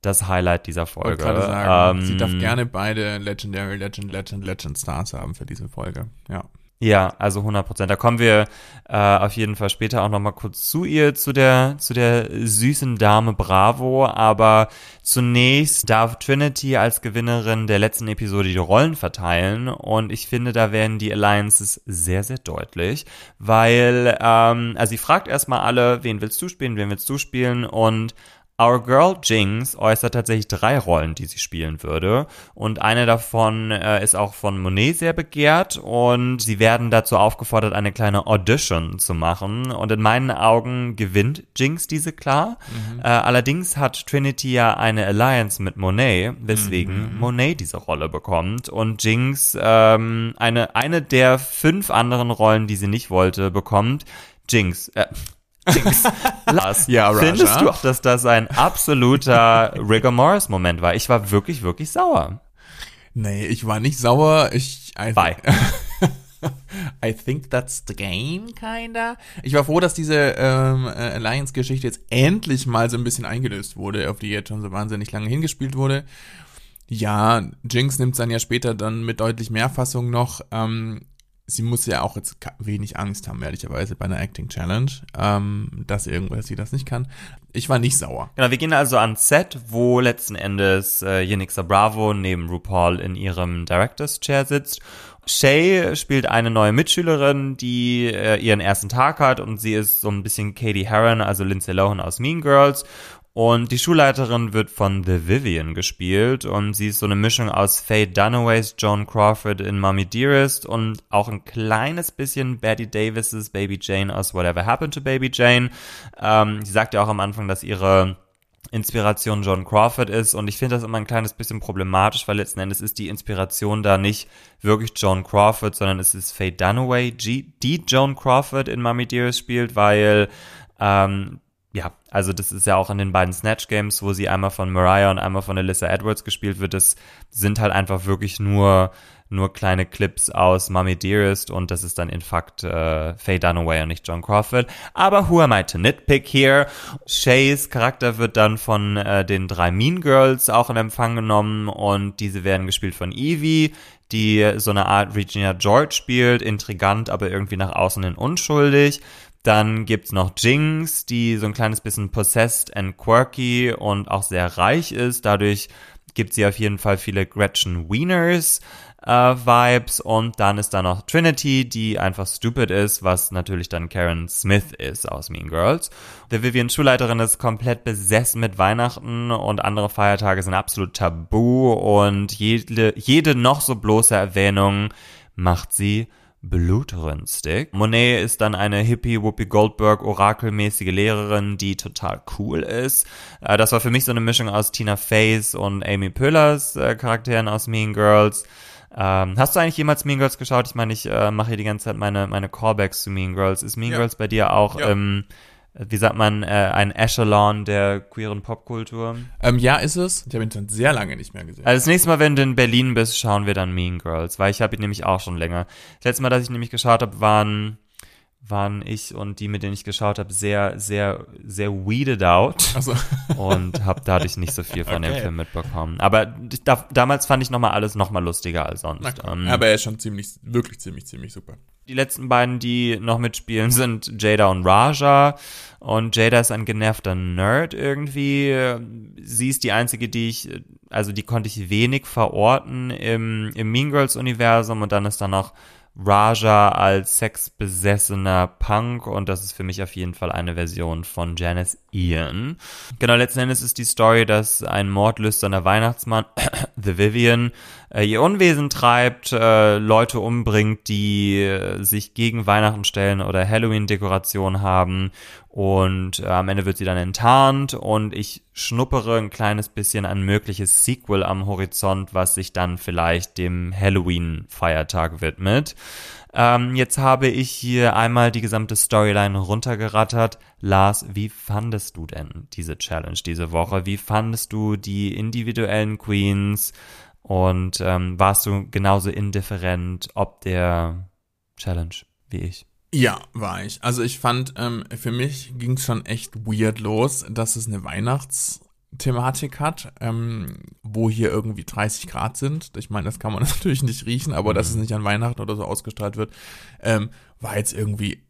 das Highlight dieser Folge. Ich sagen, ähm, sie darf gerne beide Legendary, Legend, Legend, Legend Stars haben für diese Folge. Ja. Ja, also 100 Prozent. Da kommen wir äh, auf jeden Fall später auch noch mal kurz zu ihr, zu der zu der süßen Dame Bravo. Aber zunächst darf Trinity als Gewinnerin der letzten Episode die Rollen verteilen und ich finde, da werden die Alliances sehr sehr deutlich, weil ähm, also sie fragt erstmal alle, wen willst du spielen, wen willst du spielen und Our Girl Jinx äußert tatsächlich drei Rollen, die sie spielen würde. Und eine davon äh, ist auch von Monet sehr begehrt. Und sie werden dazu aufgefordert, eine kleine Audition zu machen. Und in meinen Augen gewinnt Jinx diese klar. Mhm. Äh, allerdings hat Trinity ja eine Alliance mit Monet, weswegen mhm. Monet diese Rolle bekommt. Und Jinx ähm, eine, eine der fünf anderen Rollen, die sie nicht wollte, bekommt. Jinx, äh, Lars, ja, Raja. findest du auch, dass das ein absoluter Rigor Morris Moment war? Ich war wirklich, wirklich sauer. Nee, ich war nicht sauer. Ich, I, Bye. I think that's the game, kinda. Ich war froh, dass diese ähm, äh, Alliance-Geschichte jetzt endlich mal so ein bisschen eingelöst wurde, auf die jetzt schon so wahnsinnig lange hingespielt wurde. Ja, Jinx nimmt dann ja später dann mit deutlich mehr Fassung noch. Ähm, sie muss ja auch jetzt wenig Angst haben, ehrlicherweise, bei einer Acting Challenge, ähm, dass irgendwas sie das nicht kann. Ich war nicht sauer. Genau, wir gehen also ans Set, wo letzten Endes äh, Yenixa Bravo neben RuPaul in ihrem Director's Chair sitzt. Shay spielt eine neue Mitschülerin, die äh, ihren ersten Tag hat und sie ist so ein bisschen Katie Heron, also Lindsay Lohan aus Mean Girls und die Schulleiterin wird von The Vivian gespielt und sie ist so eine Mischung aus Faye Dunaways John Crawford in Mommy Dearest und auch ein kleines bisschen Betty Davises Baby Jane aus Whatever Happened to Baby Jane. Ähm, sie sagt ja auch am Anfang, dass ihre Inspiration John Crawford ist und ich finde das immer ein kleines bisschen problematisch, weil letzten Endes ist die Inspiration da nicht wirklich John Crawford, sondern es ist Faye Dunaway, die John Crawford in Mommy Dearest spielt, weil ähm, ja, also das ist ja auch in den beiden Snatch Games, wo sie einmal von Mariah und einmal von Alyssa Edwards gespielt wird. Das sind halt einfach wirklich nur nur kleine Clips aus Mommy Dearest und das ist dann in Fakt äh, Faye Dunaway und nicht John Crawford. Aber who am I to nitpick here? Shays Charakter wird dann von äh, den drei Mean Girls auch in Empfang genommen und diese werden gespielt von Evie, die so eine Art Regina George spielt, intrigant, aber irgendwie nach außen hin unschuldig. Dann gibt's noch Jinx, die so ein kleines bisschen possessed and quirky und auch sehr reich ist. Dadurch gibt sie auf jeden Fall viele Gretchen Wieners äh, Vibes. Und dann ist da noch Trinity, die einfach stupid ist, was natürlich dann Karen Smith ist aus Mean Girls. Der Vivian Schulleiterin ist komplett besessen mit Weihnachten und andere Feiertage sind absolut tabu und jede, jede noch so bloße Erwähnung macht sie blutrünstig. Monet ist dann eine Hippie Whoopi Goldberg orakelmäßige Lehrerin, die total cool ist. Äh, das war für mich so eine Mischung aus Tina Fey's und Amy Pillars äh, Charakteren aus Mean Girls. Ähm, hast du eigentlich jemals Mean Girls geschaut? Ich meine, ich äh, mache hier die ganze Zeit meine, meine Callbacks zu Mean Girls. Ist Mean ja. Girls bei dir auch ja. ähm, wie sagt man, äh, ein Echelon der queeren Popkultur. Ähm, ja, ist es. Ich habe ihn schon sehr lange nicht mehr gesehen. Also das nächste Mal, wenn du in Berlin bist, schauen wir dann Mean Girls, weil ich habe ihn nämlich auch schon länger. Das letzte Mal, dass ich nämlich geschaut habe, waren waren ich und die, mit denen ich geschaut habe, sehr, sehr, sehr weeded out so. und habe dadurch nicht so viel von okay. dem Film mitbekommen. Aber da, damals fand ich nochmal alles nochmal lustiger als sonst. Ähm, Aber er ist schon ziemlich, wirklich ziemlich, ziemlich super. Die letzten beiden, die noch mitspielen, sind Jada und Raja. Und Jada ist ein genervter Nerd irgendwie. Sie ist die einzige, die ich, also die konnte ich wenig verorten im, im Mean Girls Universum. Und dann ist da noch Raja als sexbesessener Punk und das ist für mich auf jeden Fall eine Version von Janice Ian. Genau, letzten Endes ist die Story, dass ein mordlüsterner Weihnachtsmann, The Vivian, äh, ihr Unwesen treibt, äh, Leute umbringt, die äh, sich gegen Weihnachten stellen oder Halloween-Dekoration haben und äh, am Ende wird sie dann enttarnt und ich schnuppere ein kleines bisschen ein mögliches Sequel am Horizont, was sich dann vielleicht dem Halloween-Feiertag widmet. Ähm, jetzt habe ich hier einmal die gesamte Storyline runtergerattert. Lars, wie fandest du denn diese Challenge diese Woche? Wie fandest du die individuellen Queens? Und ähm, warst du genauso indifferent ob der Challenge wie ich? Ja, war ich. Also ich fand, ähm, für mich ging es schon echt weird los, dass es eine Weihnachtsthematik hat, ähm, wo hier irgendwie 30 Grad sind. Ich meine, das kann man natürlich nicht riechen, aber mhm. dass es nicht an Weihnachten oder so ausgestrahlt wird, ähm, war jetzt irgendwie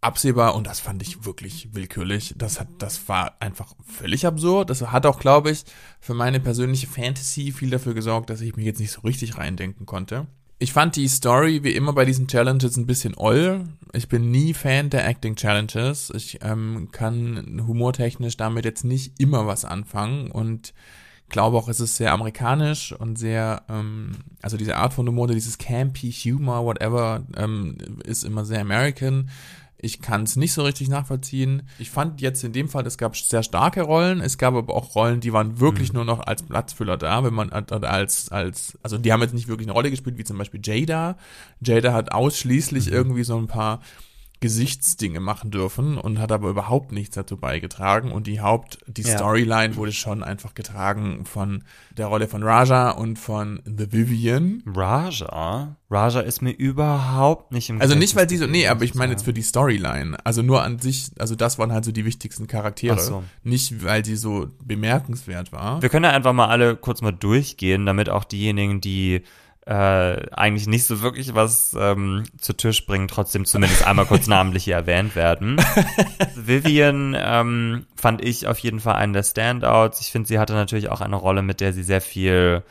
absehbar und das fand ich wirklich willkürlich. Das hat, das war einfach völlig absurd. Das hat auch, glaube ich, für meine persönliche Fantasy viel dafür gesorgt, dass ich mich jetzt nicht so richtig reindenken konnte. Ich fand die Story wie immer bei diesen Challenges ein bisschen oll. Ich bin nie Fan der Acting Challenges. Ich ähm, kann humortechnisch damit jetzt nicht immer was anfangen und glaube auch, es ist sehr amerikanisch und sehr, ähm, also diese Art von Humor, dieses campy Humor, whatever, ähm, ist immer sehr American. Ich kann es nicht so richtig nachvollziehen. Ich fand jetzt in dem Fall, es gab sehr starke Rollen. Es gab aber auch Rollen, die waren wirklich mhm. nur noch als Platzfüller da, wenn man als, als, also die haben jetzt nicht wirklich eine Rolle gespielt, wie zum Beispiel Jada. Jada hat ausschließlich mhm. irgendwie so ein paar Gesichtsdinge machen dürfen und hat aber überhaupt nichts dazu beigetragen. Und die Haupt, die ja. Storyline wurde schon einfach getragen von der Rolle von Raja und von The Vivian. Raja? Raja ist mir überhaupt nicht im Also nicht, weil die so, nee, aber ich meine jetzt für die Storyline. Also nur an sich, also das waren halt so die wichtigsten Charaktere. Ach so. Nicht, weil die so bemerkenswert war. Wir können ja einfach mal alle kurz mal durchgehen, damit auch diejenigen, die äh, eigentlich nicht so wirklich was ähm, zu Tisch bringen, trotzdem zumindest einmal kurz namentlich hier erwähnt werden. Vivian ähm, fand ich auf jeden Fall einen der Standouts. Ich finde, sie hatte natürlich auch eine Rolle, mit der sie sehr viel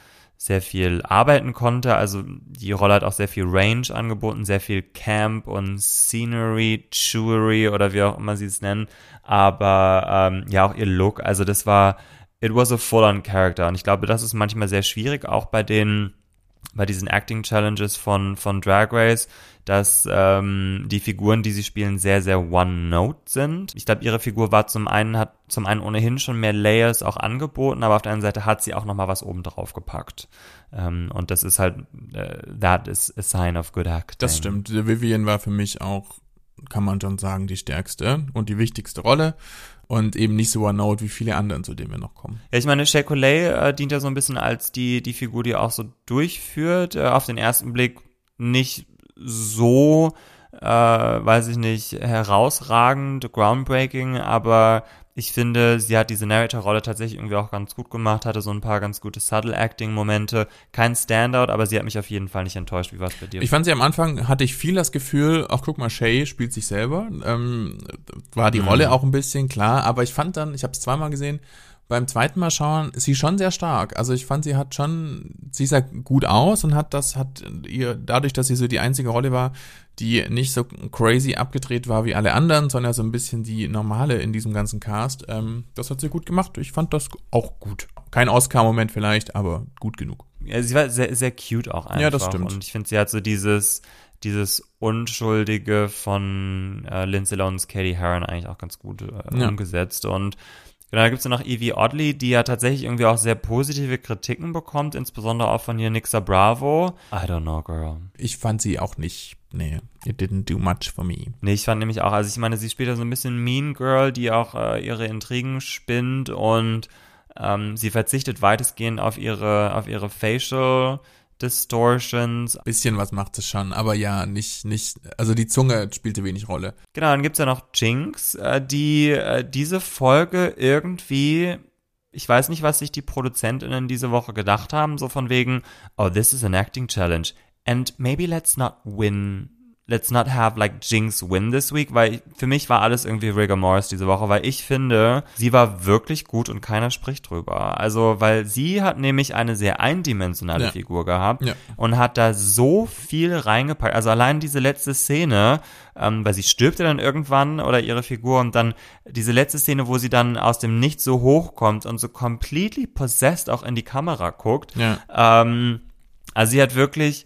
sehr viel arbeiten konnte. Also die Rolle hat auch sehr viel Range angeboten, sehr viel Camp und Scenery, Jewelry oder wie auch immer sie es nennen. Aber ähm, ja, auch ihr Look. Also das war, it was a full-on character. Und ich glaube, das ist manchmal sehr schwierig, auch bei den bei diesen Acting Challenges von, von Drag Race, dass ähm, die Figuren, die sie spielen, sehr, sehr One-Note sind. Ich glaube, ihre Figur war zum einen, hat zum einen ohnehin schon mehr Layers auch angeboten, aber auf der anderen Seite hat sie auch nochmal was oben drauf gepackt. Ähm, und das ist halt, äh, that is a sign of good acting. Das stimmt. Vivian war für mich auch, kann man schon sagen, die stärkste und die wichtigste Rolle und eben nicht so one-note wie viele anderen, zu denen wir noch kommen. Ja, ich meine, Shea Coulee äh, dient ja so ein bisschen als die, die Figur, die auch so durchführt. Äh, auf den ersten Blick nicht so, äh, weiß ich nicht, herausragend, groundbreaking, aber ich finde, sie hat diese Narrator-Rolle tatsächlich irgendwie auch ganz gut gemacht, hatte so ein paar ganz gute Subtle-Acting-Momente. Kein Standout, aber sie hat mich auf jeden Fall nicht enttäuscht. Wie war es bei dir? Ich fand sie am Anfang, hatte ich viel das Gefühl, ach guck mal, Shay spielt sich selber. Ähm, war die mhm. Rolle auch ein bisschen klar, aber ich fand dann, ich habe es zweimal gesehen, beim zweiten Mal schauen, ist sie schon sehr stark. Also ich fand, sie hat schon, sie sah gut aus und hat das, hat ihr, dadurch, dass sie so die einzige Rolle war, die nicht so crazy abgedreht war wie alle anderen, sondern so ein bisschen die normale in diesem ganzen Cast, ähm, das hat sie gut gemacht. Ich fand das auch gut. Kein Oscar-Moment vielleicht, aber gut genug. Ja, sie war sehr, sehr cute auch einfach. Ja, das stimmt. Und ich finde, sie hat so dieses, dieses Unschuldige von äh, Lindsay Lohan's Katie Heron eigentlich auch ganz gut äh, ja. umgesetzt. Und Genau, da gibt's ja noch Evie Oddly, die ja tatsächlich irgendwie auch sehr positive Kritiken bekommt, insbesondere auch von hier Nixa Bravo. I don't know, girl. Ich fand sie auch nicht, nee, it didn't do much for me. Nee, ich fand nämlich auch, also ich meine, sie spielt ja so ein bisschen Mean Girl, die auch äh, ihre Intrigen spinnt und ähm, sie verzichtet weitestgehend auf ihre, auf ihre Facial Distortions. Bisschen was macht es schon, aber ja, nicht, nicht, also die Zunge spielte wenig Rolle. Genau, dann gibt's ja noch Jinx, äh, die äh, diese Folge irgendwie, ich weiß nicht, was sich die ProduzentInnen diese Woche gedacht haben, so von wegen, oh, this is an acting challenge and maybe let's not win let's not have like Jinx win this week, weil für mich war alles irgendwie Rigor Morris diese Woche, weil ich finde, sie war wirklich gut und keiner spricht drüber. Also, weil sie hat nämlich eine sehr eindimensionale Ja. Figur gehabt Ja. und hat da so viel reingepackt. Also allein diese letzte Szene, ähm, weil sie stirbt ja dann irgendwann oder ihre Figur und dann diese letzte Szene, wo sie dann aus dem Nichts so hochkommt und so completely possessed auch in die Kamera guckt. Ja. Ähm, also sie hat wirklich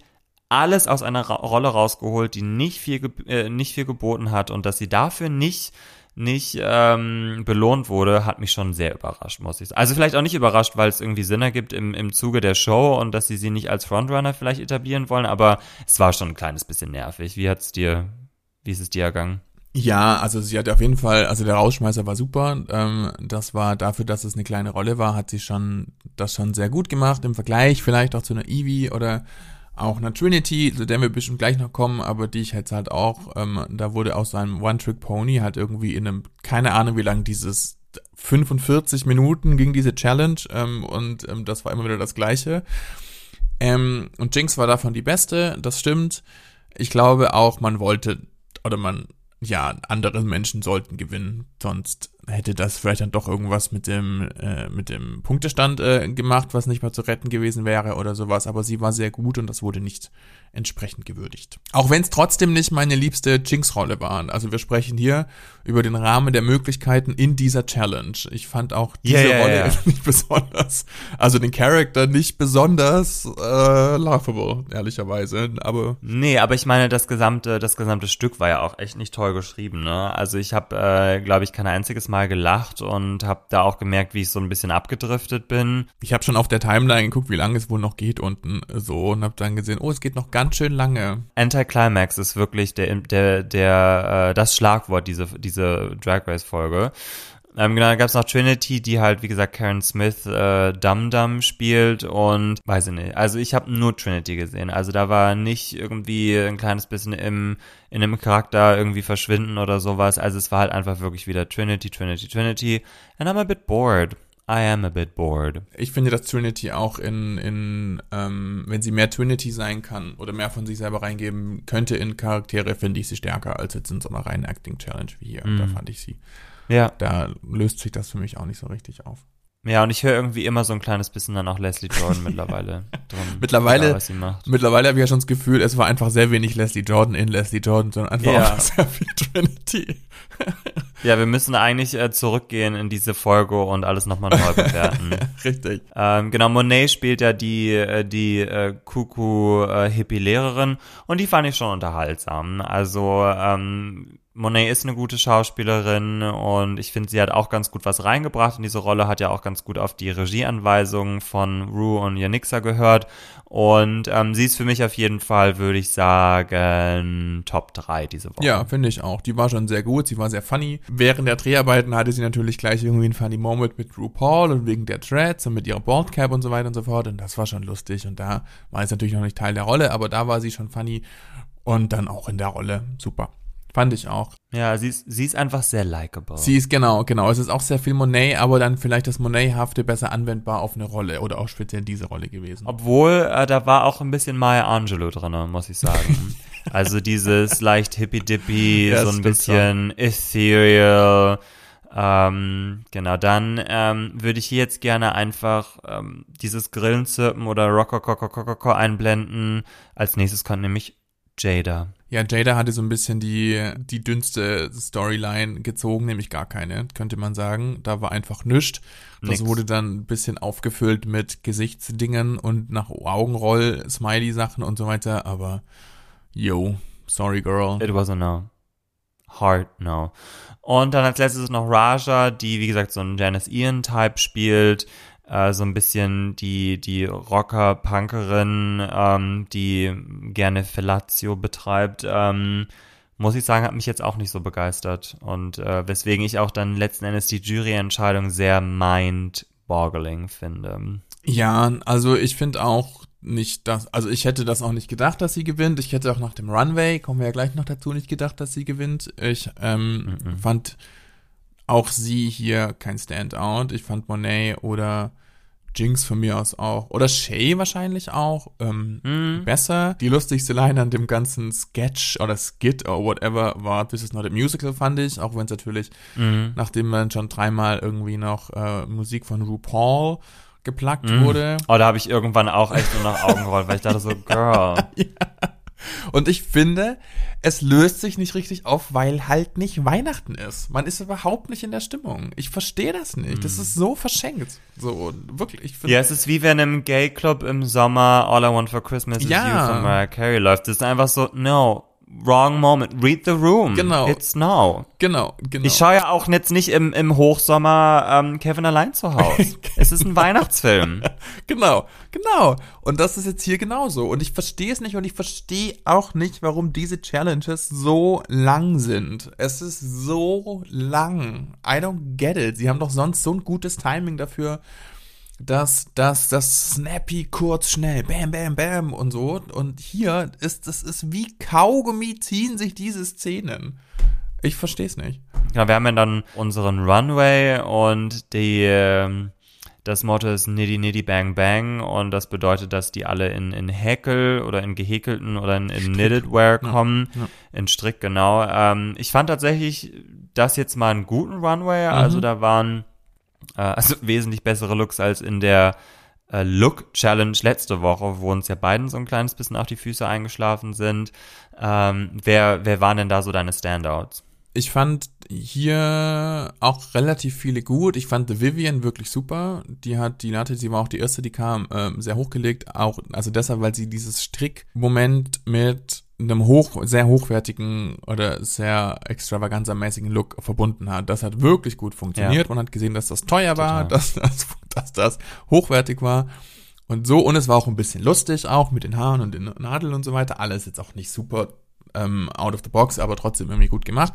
alles aus einer Ra Rolle rausgeholt, die nicht viel, äh, nicht viel geboten hat und dass sie dafür nicht nicht ähm, belohnt wurde, hat mich schon sehr überrascht, muss ich sagen. Also vielleicht auch nicht überrascht, weil es irgendwie Sinn ergibt im, im Zuge der Show und dass sie sie nicht als Frontrunner vielleicht etablieren wollen, aber es war schon ein kleines bisschen nervig. Wie hat's dir, wie ist es dir ergangen? Ja, also sie hat auf jeden Fall, also der Rausschmeißer war super. Ähm, das war dafür, dass es eine kleine Rolle war, hat sie schon das schon sehr gut gemacht im Vergleich vielleicht auch zu einer Evie oder auch einer Trinity, zu der wir bestimmt gleich noch kommen, aber die ich jetzt halt auch, ähm, da wurde aus einem One-Trick-Pony halt irgendwie in einem, keine Ahnung wie lang dieses 45 Minuten ging diese Challenge ähm, und ähm, das war immer wieder das Gleiche. Ähm, und Jinx war davon die beste, das stimmt. Ich glaube auch, man wollte oder man, ja, andere Menschen sollten gewinnen, sonst hätte das vielleicht dann doch irgendwas mit dem, äh, mit dem Punktestand äh, gemacht, was nicht mehr zu retten gewesen wäre oder sowas, aber sie war sehr gut und das wurde nicht entsprechend gewürdigt. Auch wenn es trotzdem nicht meine liebste Jinx-Rolle war. Also wir sprechen hier über den Rahmen der Möglichkeiten in dieser Challenge. Ich fand auch diese Ja, ja, Rolle ja. nicht besonders, also den Charakter nicht besonders äh, laughable, ehrlicherweise, aber Nee, aber ich meine, das gesamte, das gesamte Stück war ja auch echt nicht toll geschrieben, ne? Also ich habe, äh, glaube ich, kein einziges Mal gelacht und habe da auch gemerkt, wie ich so ein bisschen abgedriftet bin. Ich habe schon auf der Timeline geguckt, wie lange es wohl noch geht unten so und habe dann gesehen, oh, es geht noch ganz schön lange. Anticlimax ist wirklich der, der, der, äh, das Schlagwort, diese, diese Drag Race Folge. Ähm, genau, da gab's noch Trinity, die halt, wie gesagt, Karen Smith äh, Dum Dum spielt und weiß ich nicht. Also ich habe nur Trinity gesehen. Also da war nicht irgendwie ein kleines bisschen im in einem Charakter irgendwie verschwinden oder sowas. Also es war halt einfach wirklich wieder Trinity, Trinity, Trinity. And I'm a bit bored. I am a bit bored. Ich finde, dass Trinity auch in, in ähm, wenn sie mehr Trinity sein kann oder mehr von sich selber reingeben könnte in Charaktere, finde ich sie stärker als jetzt in so einer reinen Acting-Challenge wie hier. Da fand ich sie. Ja. Da löst sich das für mich auch nicht so richtig auf. Ja, und ich höre irgendwie immer so ein kleines bisschen dann auch Leslie Jordan mittlerweile drin. Mittlerweile- egal, was sie macht. Mittlerweile habe ich ja schon das Gefühl, es war einfach sehr wenig Leslie Jordan in Leslie Jordan, sondern einfach Ja. auch sehr viel Trinity. Ja, wir müssen eigentlich äh, zurückgehen in diese Folge und alles nochmal neu bewerten. Richtig. ähm, genau, Monet spielt ja die, äh, die äh, Kuku-Hippie-Lehrerin und die fand ich schon unterhaltsam. Also, ähm, Monet ist eine gute Schauspielerin und ich finde, sie hat auch ganz gut was reingebracht in diese Rolle, hat ja auch ganz gut auf die Regieanweisungen von Rue und Yanixa gehört und ähm, sie ist für mich auf jeden Fall, würde ich sagen, Top 3 diese Woche. Ja, finde ich auch. Die war schon sehr gut, sie war sehr funny. Während der Dreharbeiten hatte sie natürlich gleich irgendwie einen funny Moment mit RuPaul und wegen der Dreads und mit ihrer Baldcap und so weiter und so fort. Und das war schon lustig. Und da war es natürlich noch nicht Teil der Rolle, aber da war sie schon funny und dann auch in der Rolle. Super. Fand ich auch. Ja, sie ist, sie ist einfach sehr likable. Sie ist genau, genau. Es ist auch sehr viel Monet, aber dann vielleicht das Monet-hafte besser anwendbar auf eine Rolle oder auch speziell diese Rolle gewesen. Obwohl, äh, da war auch ein bisschen Maya Angelou drin, muss ich sagen. also dieses leicht hippie-dippy, Ja, so ein bisschen ethereal. Ähm, genau, dann ähm, würde ich hier jetzt gerne einfach ähm, dieses Grillenzirpen oder Rockokokokoko einblenden. Als nächstes kommt nämlich Jada. Ja, Jada hatte so ein bisschen die, die dünnste Storyline gezogen, nämlich gar keine, könnte man sagen. Da war einfach nichts. Das Nix. wurde dann ein bisschen aufgefüllt mit Gesichtsdingen und nach Augenroll, Smiley-Sachen und so weiter, aber yo, sorry girl. It was a no. Hard no. Und dann als letztes noch Raja, die wie gesagt so einen Janice Ian-Type spielt. Äh, so ein bisschen die, die Rocker-Punkerin, ähm, die gerne Fellatio betreibt. Ähm, muss ich sagen, hat mich jetzt auch nicht so begeistert. Und äh, weswegen ich auch dann letzten Endes die Juryentscheidung sehr mind-boggling finde. Ja, also ich finde auch nicht, dass, also ich hätte das auch nicht gedacht, dass sie gewinnt. Ich hätte auch nach dem Runway, kommen wir ja gleich noch dazu, nicht gedacht, dass sie gewinnt. Ich ähm, Mhm. fand auch sie hier kein Standout. Ich fand Monet oder Jinx von mir aus auch. Oder Shay wahrscheinlich auch. Ähm, Besser. Die lustigste Line an dem ganzen Sketch oder Skit oder whatever war This is not a musical, fand ich. Auch wenn es natürlich, nachdem man schon dreimal irgendwie noch äh, Musik von RuPaul geplagt wurde. Oh, da habe ich irgendwann auch echt nur nach Augen gerollt, weil ich dachte so, Girl. Und ich finde, es löst sich nicht richtig auf, weil halt nicht Weihnachten ist. Man ist überhaupt nicht in der Stimmung. Ich verstehe das nicht. Das ist so verschenkt. So, wirklich. Ja, es ist wie wenn im Gay Club im Sommer All I Want for Christmas is Ja. You von Mariah Carey läuft. Das ist einfach so, no, wrong moment. Read the room. Genau. It's now. genau, genau. Ich schaue ja auch jetzt nicht im, im Hochsommer ähm, Kevin allein zu Hause. es ist ein Weihnachtsfilm. Genau, genau. Und das ist jetzt hier genauso. Und ich verstehe es nicht und ich verstehe auch nicht, warum diese Challenges so lang sind. Es ist so lang. I don't get it. Sie haben doch sonst so ein gutes Timing dafür, dass das, das snappy, kurz, schnell, bam, bam, bam und so. Und hier ist, das ist wie Kaugummi ziehen sich diese Szenen. Ich verstehe es nicht. Ja, wir haben ja dann unseren Runway und die, ähm, das Motto ist Niddy Niddy Bang Bang und das bedeutet, dass die alle in, in Häkel oder in gehäkelten oder in, in Knitted Wear kommen, in Strick, genau. Ähm, ich fand tatsächlich das jetzt mal einen guten Runway, also da waren äh, also wesentlich bessere Looks als in der äh, Look Challenge letzte Woche, wo uns ja beiden so ein kleines bisschen auf die Füße eingeschlafen sind. Ähm, wer, wer waren denn da so deine Standouts? Ich fand hier auch relativ viele gut. Ich fand The Vivian wirklich super. Die hat die Latte, sie war auch die erste, die kam, ähm, sehr hochgelegt. Auch, also deshalb, weil sie dieses Strickmoment mit einem hoch, sehr hochwertigen oder sehr extravaganzamäßigen Look verbunden hat. Das hat wirklich gut funktioniert. Man hat gesehen, dass das teuer war, Total. dass das, dass das hochwertig war. Und so, und es war auch ein bisschen lustig, auch mit den Haaren und den Nadeln und so weiter. Alles jetzt auch nicht super ähm, out of the box, aber trotzdem irgendwie gut gemacht.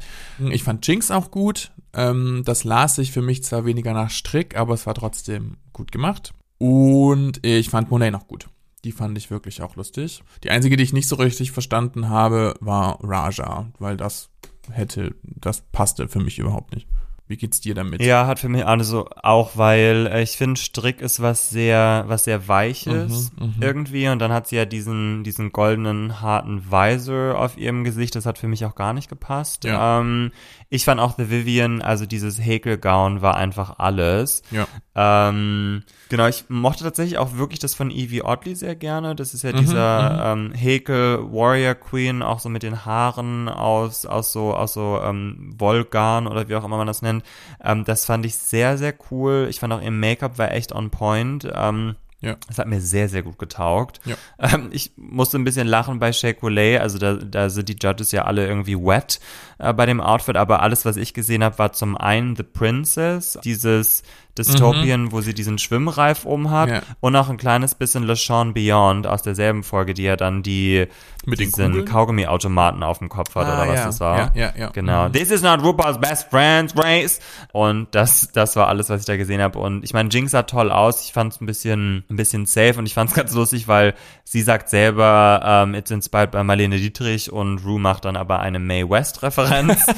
Ich fand Jinx auch gut. Ähm, das las sich für mich zwar weniger nach Strick, aber es war trotzdem gut gemacht. Und ich fand Monet noch gut. Die fand ich wirklich auch lustig. Die einzige, die ich nicht so richtig verstanden habe, war Raja, weil das hätte, das passte für mich überhaupt nicht. Wie geht's dir damit? Ja, hat für mich also auch, weil äh, ich finde, Strick ist was sehr, was sehr Mhm, Weiches irgendwie und dann hat sie ja diesen, diesen goldenen, harten Visor auf ihrem Gesicht, das hat für mich auch gar nicht gepasst. Ja. Ähm, ich fand auch The Vivian, also dieses Häkelgown war einfach alles. Ja. Ähm, genau, ich mochte tatsächlich auch wirklich das von Evie Oddly sehr gerne. Das ist ja dieser ähm, Häkel Warrior Queen, auch so mit den Haaren aus, aus so, aus so ähm, Wollgarn oder wie auch immer man das nennt. Ähm, das fand ich sehr, sehr cool. Ich fand auch ihr Make-up war echt on point. Ähm, Ja. das hat mir sehr, sehr gut getaugt. Ja. Ähm, ich musste ein bisschen lachen bei Shake Olay. Also da, da sind die Judges ja alle irgendwie wet äh, bei dem Outfit. Aber alles, was ich gesehen habe, war zum einen The Princess, dieses Dystopian, wo sie diesen Schwimmreif um hat. Mhm. Ja. Und auch ein kleines bisschen Le Chant Beyond aus derselben Folge, die ja dann die Mit diesen? Kaugummi-Automaten auf dem Kopf hat Ah, oder was ja. das war. Ja, ja, ja. Genau. Mhm. This is not RuPaul's best friend's race. Und das, das war alles, was ich da gesehen habe. Und ich meine, Jinx sah toll aus. Ich fand es ein bisschen, ein bisschen safe und ich fand es ganz lustig, weil sie sagt selber, ähm, it's inspired by Marlene Dietrich und Ru macht dann aber eine Mae West-Referenz.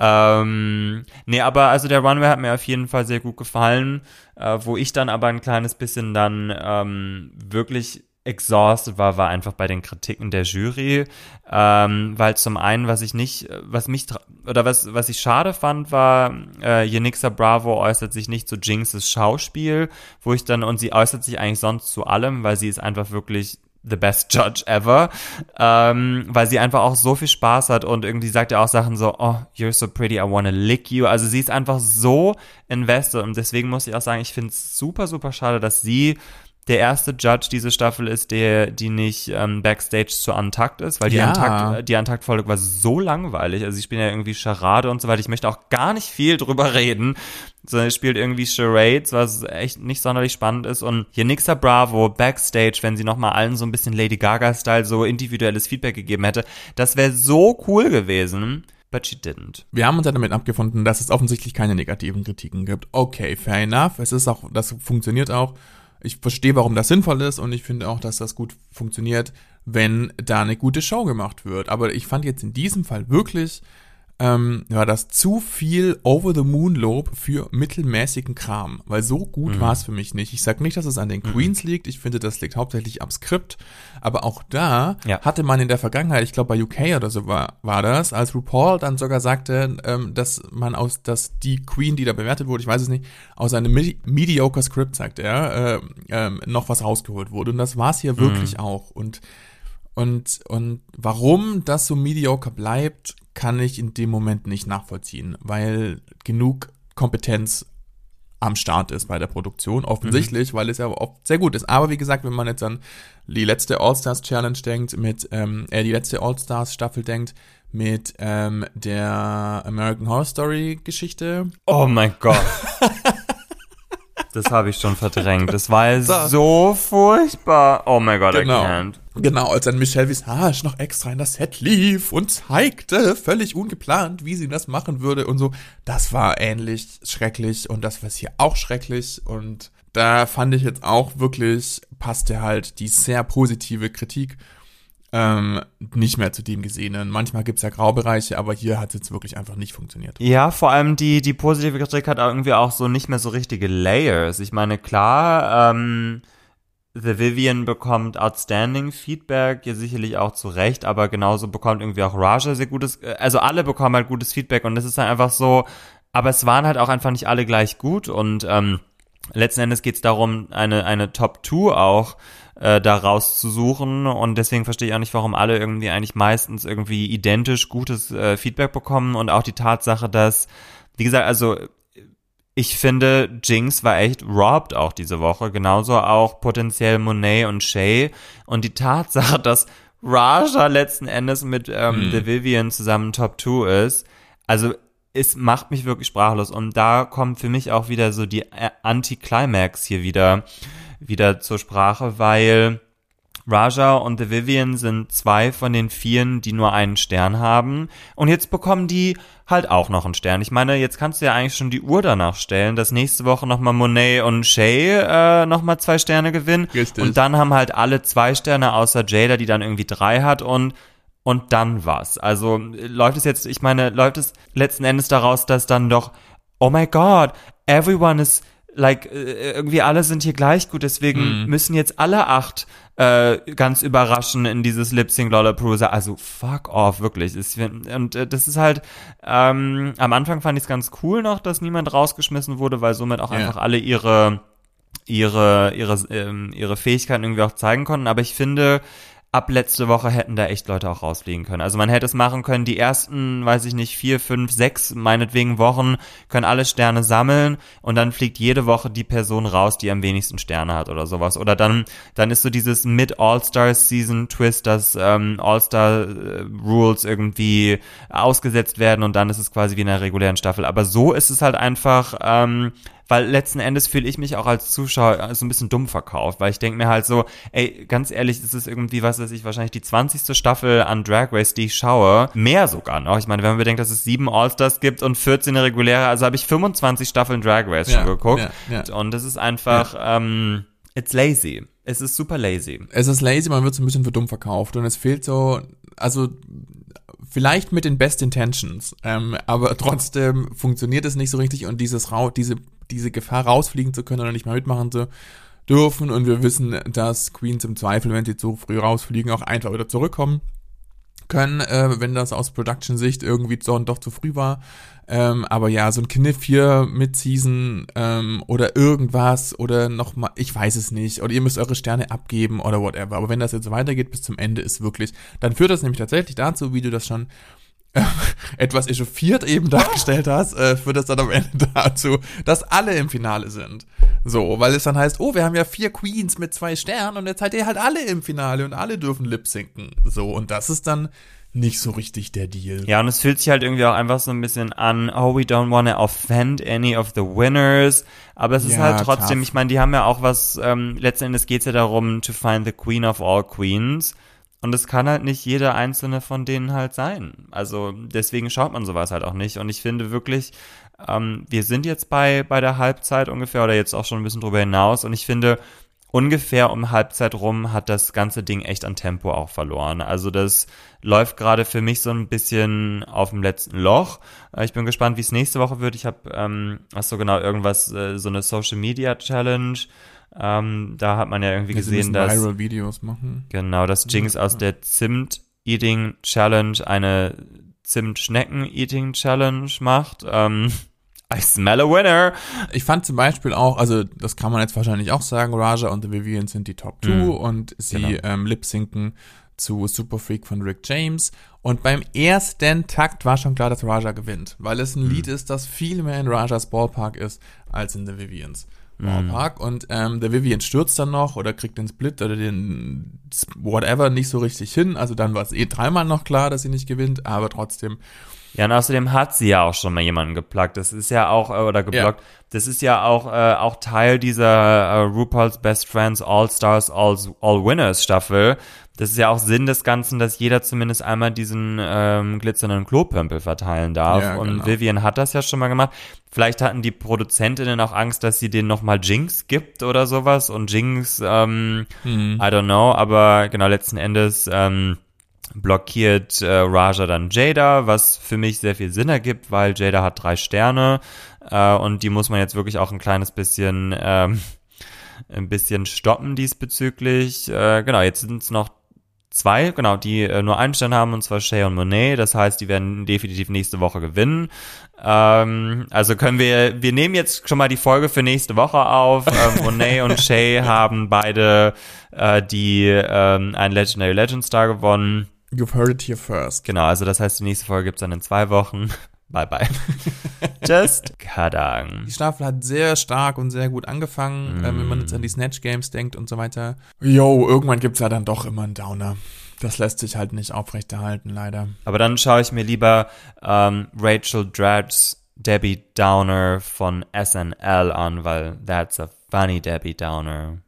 ähm, nee, aber also der Runway hat mir auf jeden Fall sehr gut gefallen, äh, wo ich dann aber ein kleines bisschen dann ähm, wirklich exhausted war, war einfach bei den Kritiken der Jury, ähm, weil zum einen, was ich nicht, was mich oder was was ich schade fand, war äh, Yenixa Bravo äußert sich nicht zu Jinxes Schauspiel, wo ich dann und sie äußert sich eigentlich sonst zu allem, weil sie ist einfach wirklich the best judge ever, ähm, weil sie einfach auch so viel Spaß hat und irgendwie sagt ja auch Sachen so, oh, you're so pretty, I wanna lick you. Also sie ist einfach so invested und deswegen muss ich auch sagen, ich finde es super, super schade, dass sie der erste Judge diese Staffel ist, der, die nicht ähm, Backstage zu Untucked ist, weil die Ja. Untucked, die Untucked-Folge war so langweilig. Also sie spielen ja irgendwie Charade und so weiter. Ich möchte auch gar nicht viel drüber reden, sondern sie spielt irgendwie Charades, was echt nicht sonderlich spannend ist. Und Yenixa Bravo Backstage, wenn sie nochmal allen so ein bisschen Lady Gaga-Style so individuelles Feedback gegeben hätte, das wäre so cool gewesen. But she didn't. Wir haben uns ja damit abgefunden, dass es offensichtlich keine negativen Kritiken gibt. Okay, fair enough. Es ist auch, das funktioniert auch. Ich verstehe, warum das sinnvoll ist und ich finde auch, dass das gut funktioniert, wenn da eine gute Show gemacht wird. Aber ich fand jetzt in diesem Fall wirklich, ähm, war das zu viel Over-the-Moon-Lob für mittelmäßigen Kram, weil so gut Mhm. war es für mich nicht. Ich sag nicht, dass es an den Queens liegt, ich finde, das liegt hauptsächlich am Skript, aber auch da Ja. hatte man in der Vergangenheit, ich glaube bei UK oder so war, war das, als RuPaul dann sogar sagte, ähm, dass man aus, dass die Queen, die da bewertet wurde, ich weiß es nicht, aus einem medi mediocre Skript, sagt er, äh, ähm, noch was rausgeholt wurde. Und das war es hier wirklich auch. Und und, und warum das so mediocre bleibt, kann ich in dem Moment nicht nachvollziehen, weil genug Kompetenz am Start ist bei der Produktion, offensichtlich, weil es ja oft sehr gut ist. Aber wie gesagt, wenn man jetzt an die letzte All-Stars Challenge denkt, mit, ähm, äh, die letzte All-Stars Staffel denkt, mit ähm, der American Horror Story Geschichte, Oh mein Gott. Das habe ich schon verdrängt. Das war ja So. so furchtbar. Oh mein Gott, Genau. I can't. Genau, als dann Michelle Visage noch extra in das Set lief und zeigte, völlig ungeplant, wie sie das machen würde und so. Das war ähnlich schrecklich und das war hier auch schrecklich und da fand ich jetzt auch wirklich, passte halt die sehr positive Kritik ähm, nicht mehr zu dem Gesehenen. Manchmal gibt's ja Graubereiche, aber hier hat es jetzt wirklich einfach nicht funktioniert. Ja, vor allem die, die positive Kritik hat irgendwie auch so nicht mehr so richtige Layers. Ich meine, klar, ähm, The Vivian bekommt outstanding Feedback, ja sicherlich auch zu Recht, aber genauso bekommt irgendwie auch Raja sehr gutes, äh, also alle bekommen halt gutes Feedback und das ist dann einfach so, aber es waren halt auch einfach nicht alle gleich gut und ähm, letzten Endes geht es darum, eine, eine Top 2 auch äh, da rauszusuchen. Und deswegen verstehe ich auch nicht, warum alle irgendwie eigentlich meistens irgendwie identisch gutes äh, Feedback bekommen. Und auch die Tatsache, dass, wie gesagt, also ich finde, Jinx war echt robbed auch diese Woche, genauso auch potenziell Monet und Shay. Und die Tatsache, dass Raja letzten Endes mit ähm, The Vivian zusammen Top 2 ist, also es macht mich wirklich sprachlos. Und da kommt für mich auch wieder so die äh, Anti-Climax hier wieder, wieder zur Sprache, weil Raja und The Vivian sind zwei von den vieren, die nur einen Stern haben. Und jetzt bekommen die halt auch noch einen Stern. Ich meine, jetzt kannst du ja eigentlich schon die Uhr danach stellen, dass nächste Woche nochmal Monet und Shay äh, nochmal zwei Sterne gewinnen. Richtig. Und dann haben halt alle zwei Sterne außer Jada, die dann irgendwie drei hat und und dann was. Also läuft es jetzt, ich meine, läuft es letzten Endes daraus, dass dann doch, oh my God, everyone is like, äh, irgendwie alle sind hier gleich gut, deswegen müssen jetzt alle acht äh, ganz überraschen in dieses Lip Sync Lollapalooza. Also fuck off, wirklich. Und äh, das ist halt, ähm, am Anfang fand ich es ganz cool noch, dass niemand rausgeschmissen wurde, weil somit auch Ja. einfach alle ihre ihre ihre ähm, ihre Fähigkeiten irgendwie auch zeigen konnten. Aber ich finde, ab letzte Woche hätten da echt Leute auch rausfliegen können. Also man hätte es machen können, die ersten, weiß ich nicht, vier, fünf, sechs, meinetwegen Wochen, können alle Sterne sammeln und dann fliegt jede Woche die Person raus, die am wenigsten Sterne hat oder sowas. Oder dann, dann ist so dieses Mid-All-Star-Season-Twist, dass ähm, All-Star-Rules irgendwie ausgesetzt werden und dann ist es quasi wie in einer regulären Staffel. Aber so ist es halt einfach, ähm, weil letzten Endes fühle ich mich auch als Zuschauer so ein bisschen dumm verkauft, weil ich denke mir halt so, ey, ganz ehrlich, das ist irgendwie, was weiß ich, wahrscheinlich die 20. Staffel an Drag Race, die ich schaue. Mehr sogar noch. Ich meine, wenn man bedenkt, dass es sieben All-Stars gibt und 14 reguläre, also habe ich 25 Staffeln Drag Race Ja, schon geguckt. ja, ja. Und das ist einfach, ähm, it's lazy. Es ist super lazy. es ist lazy, man wird so ein bisschen für dumm verkauft und es fehlt so, also vielleicht mit den best intentions, ähm, aber trotzdem funktioniert es nicht so richtig und dieses Rau diese diese Gefahr rausfliegen zu können oder nicht mehr mitmachen zu dürfen und wir wissen, dass Queens im Zweifel, wenn sie zu früh rausfliegen, auch einfach wieder zurückkommen können, äh, wenn das aus Production-Sicht irgendwie so doch zu früh war. Ähm, aber ja, so ein Kniff hier mit Season ähm, oder irgendwas oder nochmal, ich weiß es nicht, oder ihr müsst eure Sterne abgeben oder whatever. Aber wenn das jetzt so weitergeht bis zum Ende, ist wirklich, dann führt das nämlich tatsächlich dazu, wie du das schon etwas echauffiert eben dargestellt hast, äh, führt das dann am Ende dazu, dass alle im Finale sind. So, weil es dann heißt, oh, wir haben ja vier Queens mit zwei Sternen und jetzt seid ihr halt alle im Finale und alle dürfen lip sinken. So, und das ist dann nicht so richtig der Deal. Ja, und es fühlt sich halt irgendwie auch einfach so ein bisschen an, oh, we don't want to offend any of the winners. Aber es ist Ja, halt trotzdem, tough. ich meine, die haben ja auch was, ähm, letzten Endes geht's ja darum, to find the queen of all queens. Und es kann halt nicht jede einzelne von denen halt sein. Also deswegen schaut man sowas halt auch nicht. Und ich finde wirklich, ähm, wir sind jetzt bei, bei der Halbzeit ungefähr oder jetzt auch schon ein bisschen drüber hinaus. Und ich finde, ungefähr um Halbzeit rum hat das ganze Ding echt an Tempo auch verloren. Also das läuft gerade für mich so ein bisschen auf dem letzten Loch. Äh, ich bin gespannt, wie es nächste Woche wird. Ich habe, ähm, ach so genau, irgendwas, äh, so eine Social Media Challenge. Ähm, da hat man ja irgendwie Ja, gesehen, dass Viral Videos machen. genau, dass Jinx aus der Zimt Eating Challenge eine Zimt Schnecken Eating Challenge macht. Ähm, I smell a winner. Ich fand zum Beispiel auch, also das kann man jetzt wahrscheinlich auch sagen, Raja und The Vivian sind die Top 2 Mhm. und sie Genau. ähm, lip-sinken zu Super Freak von Rick James. Und beim ersten Takt war schon klar, dass Raja gewinnt, weil es ein Mhm. Lied ist, das viel mehr in Rajas Ballpark ist als in The Vivians Mhm. Ballpark. Und ähm, The Vivian stürzt dann noch oder kriegt den Split oder den whatever nicht so richtig hin. Also dann war es eh dreimal noch klar, dass sie nicht gewinnt, aber trotzdem Ja, und außerdem hat sie ja auch schon mal jemanden geplagt. Das ist ja auch, äh, oder geblockt. Das ist ja auch, äh, auch Teil dieser äh, RuPaul's Best Friends All Stars All, All Winners Staffel. Das ist ja auch Sinn des Ganzen, dass jeder zumindest einmal diesen ähm, glitzernden Klopömpel verteilen darf. Ja, und genau. Vivian hat das ja schon mal gemacht. Vielleicht hatten die Produzentinnen auch Angst, dass sie den nochmal Jinx gibt oder sowas. Und Jinx, ähm, Mhm. I don't know, aber genau letzten Endes ähm, blockiert äh, Raja dann Jada, was für mich sehr viel Sinn ergibt, weil Jada hat drei Sterne äh, und die muss man jetzt wirklich auch ein kleines bisschen ähm, ein bisschen stoppen diesbezüglich. Äh, genau, jetzt sind es noch zwei, genau, die äh, nur einen Stern haben, und zwar Shay und Monet. Das heißt, die werden definitiv nächste Woche gewinnen. Ähm, also können wir, wir nehmen jetzt schon mal die Folge für nächste Woche auf. Ähm, Monet und Shay haben beide äh, die ähm, einen Legendary Legend Star gewonnen. you've heard it here first. Genau, also das heißt, die nächste Folge gibt's dann in zwei Wochen. Bye bye. Just kadang. Die Staffel hat sehr stark und sehr gut angefangen, Mm. ähm, wenn man jetzt an die Snatch Games denkt und so weiter. Yo, irgendwann gibt's ja dann doch immer einen Downer. Das lässt sich halt nicht aufrechterhalten, leider. Aber dann schaue ich mir lieber ähm, Rachel Dratch's Debbie Downer von SNL an, weil that's a funny Debbie Downer.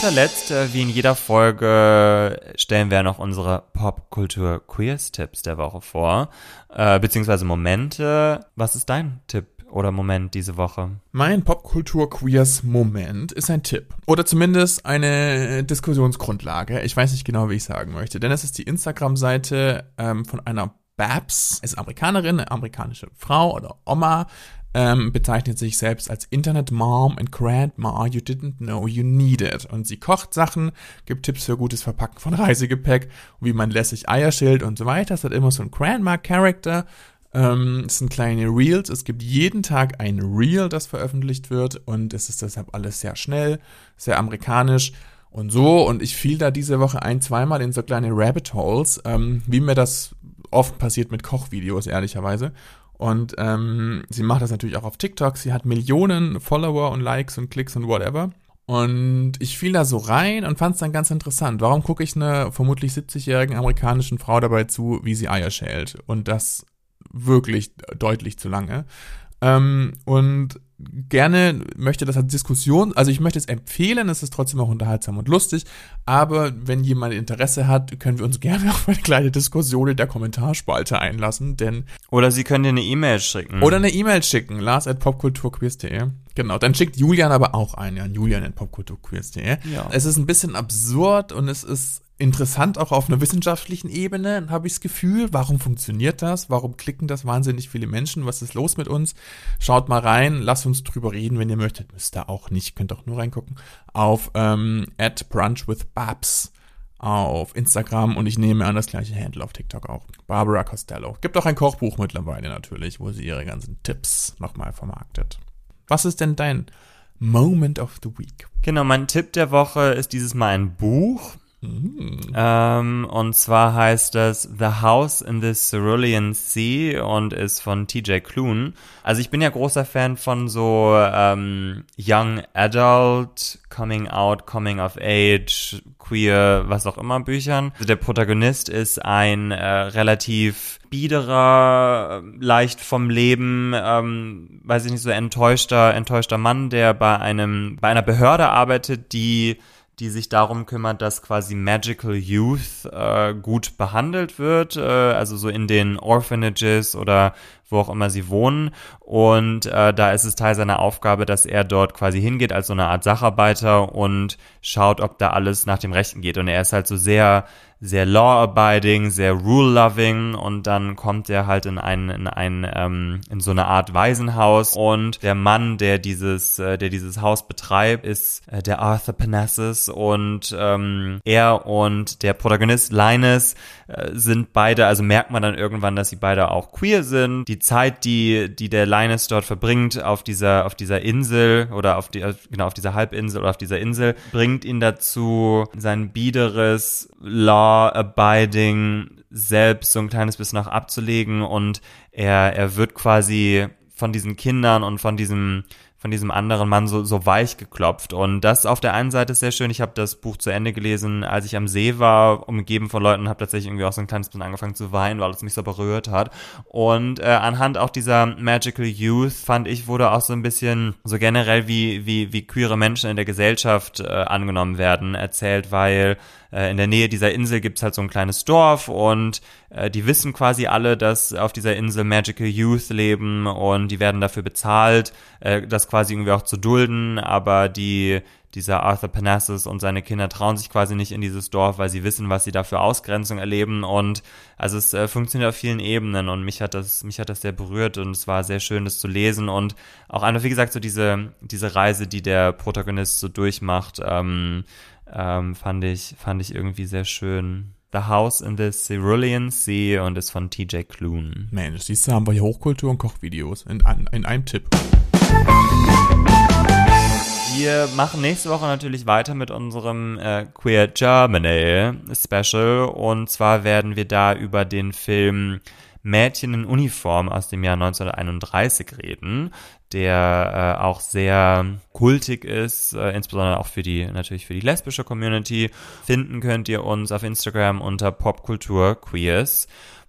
Guter Letzt, äh, wie in jeder Folge, stellen wir noch unsere Popkultur-Queers-Tipps der Woche vor, äh, beziehungsweise Momente. Was ist dein Tipp oder Moment diese Woche? Mein Popkultur-Queers-Moment ist ein Tipp. Oder zumindest eine Diskussionsgrundlage. Ich weiß nicht genau, wie ich sagen möchte. Denn es ist die Instagram-Seite ähm, von einer Babs, ist Amerikanerin, eine amerikanische Frau oder Oma, ähm, bezeichnet sich selbst als Internet Mom and Grandma You Didn't Know You Needed. Und sie kocht Sachen, gibt Tipps für gutes Verpacken von Reisegepäck, wie man lässig Eier schält und so weiter. Es hat immer so einen Grandma-Character. Ähm, es sind kleine Reels. Es gibt jeden Tag ein Reel, das veröffentlicht wird. Und es ist deshalb alles sehr schnell, sehr amerikanisch und so. Und ich fiel da diese Woche ein, zweimal in so kleine Rabbit Holes, ähm, wie mir das oft passiert mit Kochvideos, ehrlicherweise. Und ähm, sie macht das natürlich auch auf TikTok. Sie hat Millionen Follower und Likes und Klicks und whatever. Und ich fiel da so rein und fand es dann ganz interessant. Warum gucke ich einer vermutlich 70-jährigen amerikanischen Frau dabei zu, wie sie Eier schält? Und das wirklich deutlich zu lange. Ähm, und gerne möchte das als Diskussion, also ich möchte es empfehlen, es ist trotzdem auch unterhaltsam und lustig, aber wenn jemand Interesse hat, können wir uns gerne auf eine kleine Diskussion in der Kommentarspalte einlassen, denn Oder sie können dir eine E-Mail schicken. oder eine E-Mail schicken, lars at popkulturquiz.de. Genau, dann schickt Julian aber auch ein, an julian at popkulturquiz.de. Ja. Es ist ein bisschen absurd und es ist interessant auch auf einer wissenschaftlichen Ebene, habe ich das Gefühl. Warum funktioniert das? Warum klicken das wahnsinnig viele Menschen? Was ist los mit uns? Schaut mal rein, lasst uns drüber reden, wenn ihr möchtet. Müsst ihr auch nicht, könnt auch nur reingucken. Auf ähm, at brunch with babs auf Instagram und ich nehme an das gleiche Handle auf TikTok auch. Barbara Costello. Gibt auch ein Kochbuch mittlerweile natürlich, wo sie ihre ganzen Tipps nochmal vermarktet. Was ist denn dein Moment of the Week? Genau, mein Tipp der Woche ist dieses Mal ein Buch. Ähm, und zwar heißt das The House in the Cerulean Sea und ist von TJ Klune. Also ich bin ja großer Fan von so ähm, Young Adult, Coming Out, Coming of Age, Queer, was auch immer Büchern. Also der Protagonist ist ein äh, relativ biederer, leicht vom Leben, ähm, weiß ich nicht, so enttäuschter, enttäuschter Mann, der bei einem, bei einer Behörde arbeitet, die die sich darum kümmert, dass quasi Magical Youth äh, gut behandelt wird, äh, also so in den Orphanages oder wo auch immer sie wohnen. Und äh, da ist es Teil seiner Aufgabe, dass er dort quasi hingeht als so eine Art Sacharbeiter und schaut, ob da alles nach dem Rechten geht. Und er ist halt so sehr sehr law-abiding, sehr rule-loving und dann kommt er halt in ein, in ein, ähm, in so eine Art Waisenhaus und der Mann, der dieses, äh, der dieses Haus betreibt, ist äh, der Arthur Panassus und ähm, er und der Protagonist Linus sind beide, also merkt man dann irgendwann, dass sie beide auch queer sind. Die Zeit, die, die der Linus dort verbringt auf dieser, auf dieser Insel oder auf die, genau, auf dieser Halbinsel oder auf dieser Insel, bringt ihn dazu, sein biederes Law law-abiding selbst so ein kleines bisschen auch abzulegen und er, er wird quasi von diesen Kindern und von diesem von diesem anderen Mann so, so weich geklopft. Und das auf der einen Seite ist sehr schön. Ich habe das Buch zu Ende gelesen, als ich am See war, umgeben von Leuten, habe tatsächlich irgendwie auch so ein kleines bisschen angefangen zu weinen, weil es mich so berührt hat. Und äh, anhand auch dieser Magical Youth fand ich, wurde auch so ein bisschen so generell wie, wie, wie queere Menschen in der Gesellschaft äh, angenommen werden, erzählt, weil äh, in der Nähe dieser Insel gibt's halt so ein kleines Dorf und äh, die wissen quasi alle, dass auf dieser Insel Magical Youth leben und die werden dafür bezahlt, äh, das quasi irgendwie auch zu dulden, aber die dieser Arthur Panassus und seine Kinder trauen sich quasi nicht in dieses Dorf, weil sie wissen, was sie da für Ausgrenzung erleben und also es äh, funktioniert auf vielen Ebenen und mich hat das mich hat das sehr berührt und es war sehr schön das zu lesen und auch einfach wie gesagt so diese diese Reise, die der Protagonist so durchmacht, ähm, ähm, fand ich fand ich irgendwie sehr schön. The House in the Cerulean Sea und ist von TJ Klune. Mensch, siehst du, haben wir hier Hochkultur und Kochvideos in, in einem Tipp. Wir machen nächste Woche natürlich weiter mit unserem äh, Queer Germany Special und zwar werden wir da über den Film Mädchen in Uniform aus dem Jahr 1931 reden, der äh, auch sehr kultig ist, äh, insbesondere auch für die natürlich für die lesbische Community. Finden könnt ihr uns auf Instagram unter Popkulturqueers.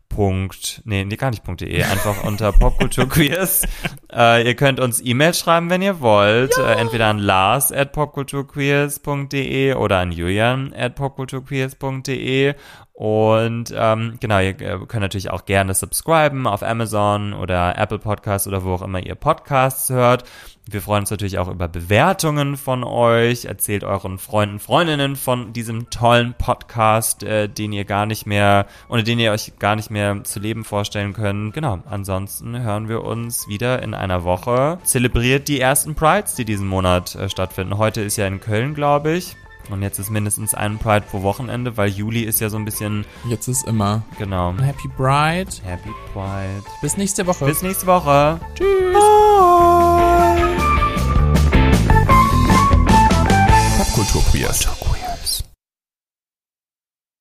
Punkt, nee, nee, gar nicht .de, einfach unter Popkulturqueers. äh, ihr könnt uns E-Mail schreiben, wenn ihr wollt, ja. äh, entweder an lars at popkulturqueers.de oder an julian at popkulturqueers.de und ähm, genau, ihr könnt natürlich auch gerne subscriben auf Amazon oder Apple Podcasts oder wo auch immer ihr Podcasts hört. Wir freuen uns natürlich auch über Bewertungen von euch. Erzählt euren Freunden, Freundinnen von diesem tollen Podcast, äh, den ihr gar nicht mehr, ohne den ihr euch gar nicht mehr zu leben vorstellen könnt. Genau, ansonsten hören wir uns wieder in einer Woche. Zelebriert die ersten Prides, die diesen Monat äh, stattfinden. Heute ist ja in Köln, glaube ich. Und jetzt ist mindestens ein Pride pro Wochenende, weil Juli ist ja so ein bisschen. Jetzt ist immer. Genau. Happy Pride. Happy Pride. Bis nächste Woche. Bis nächste Woche. Tschüss. Otoquias.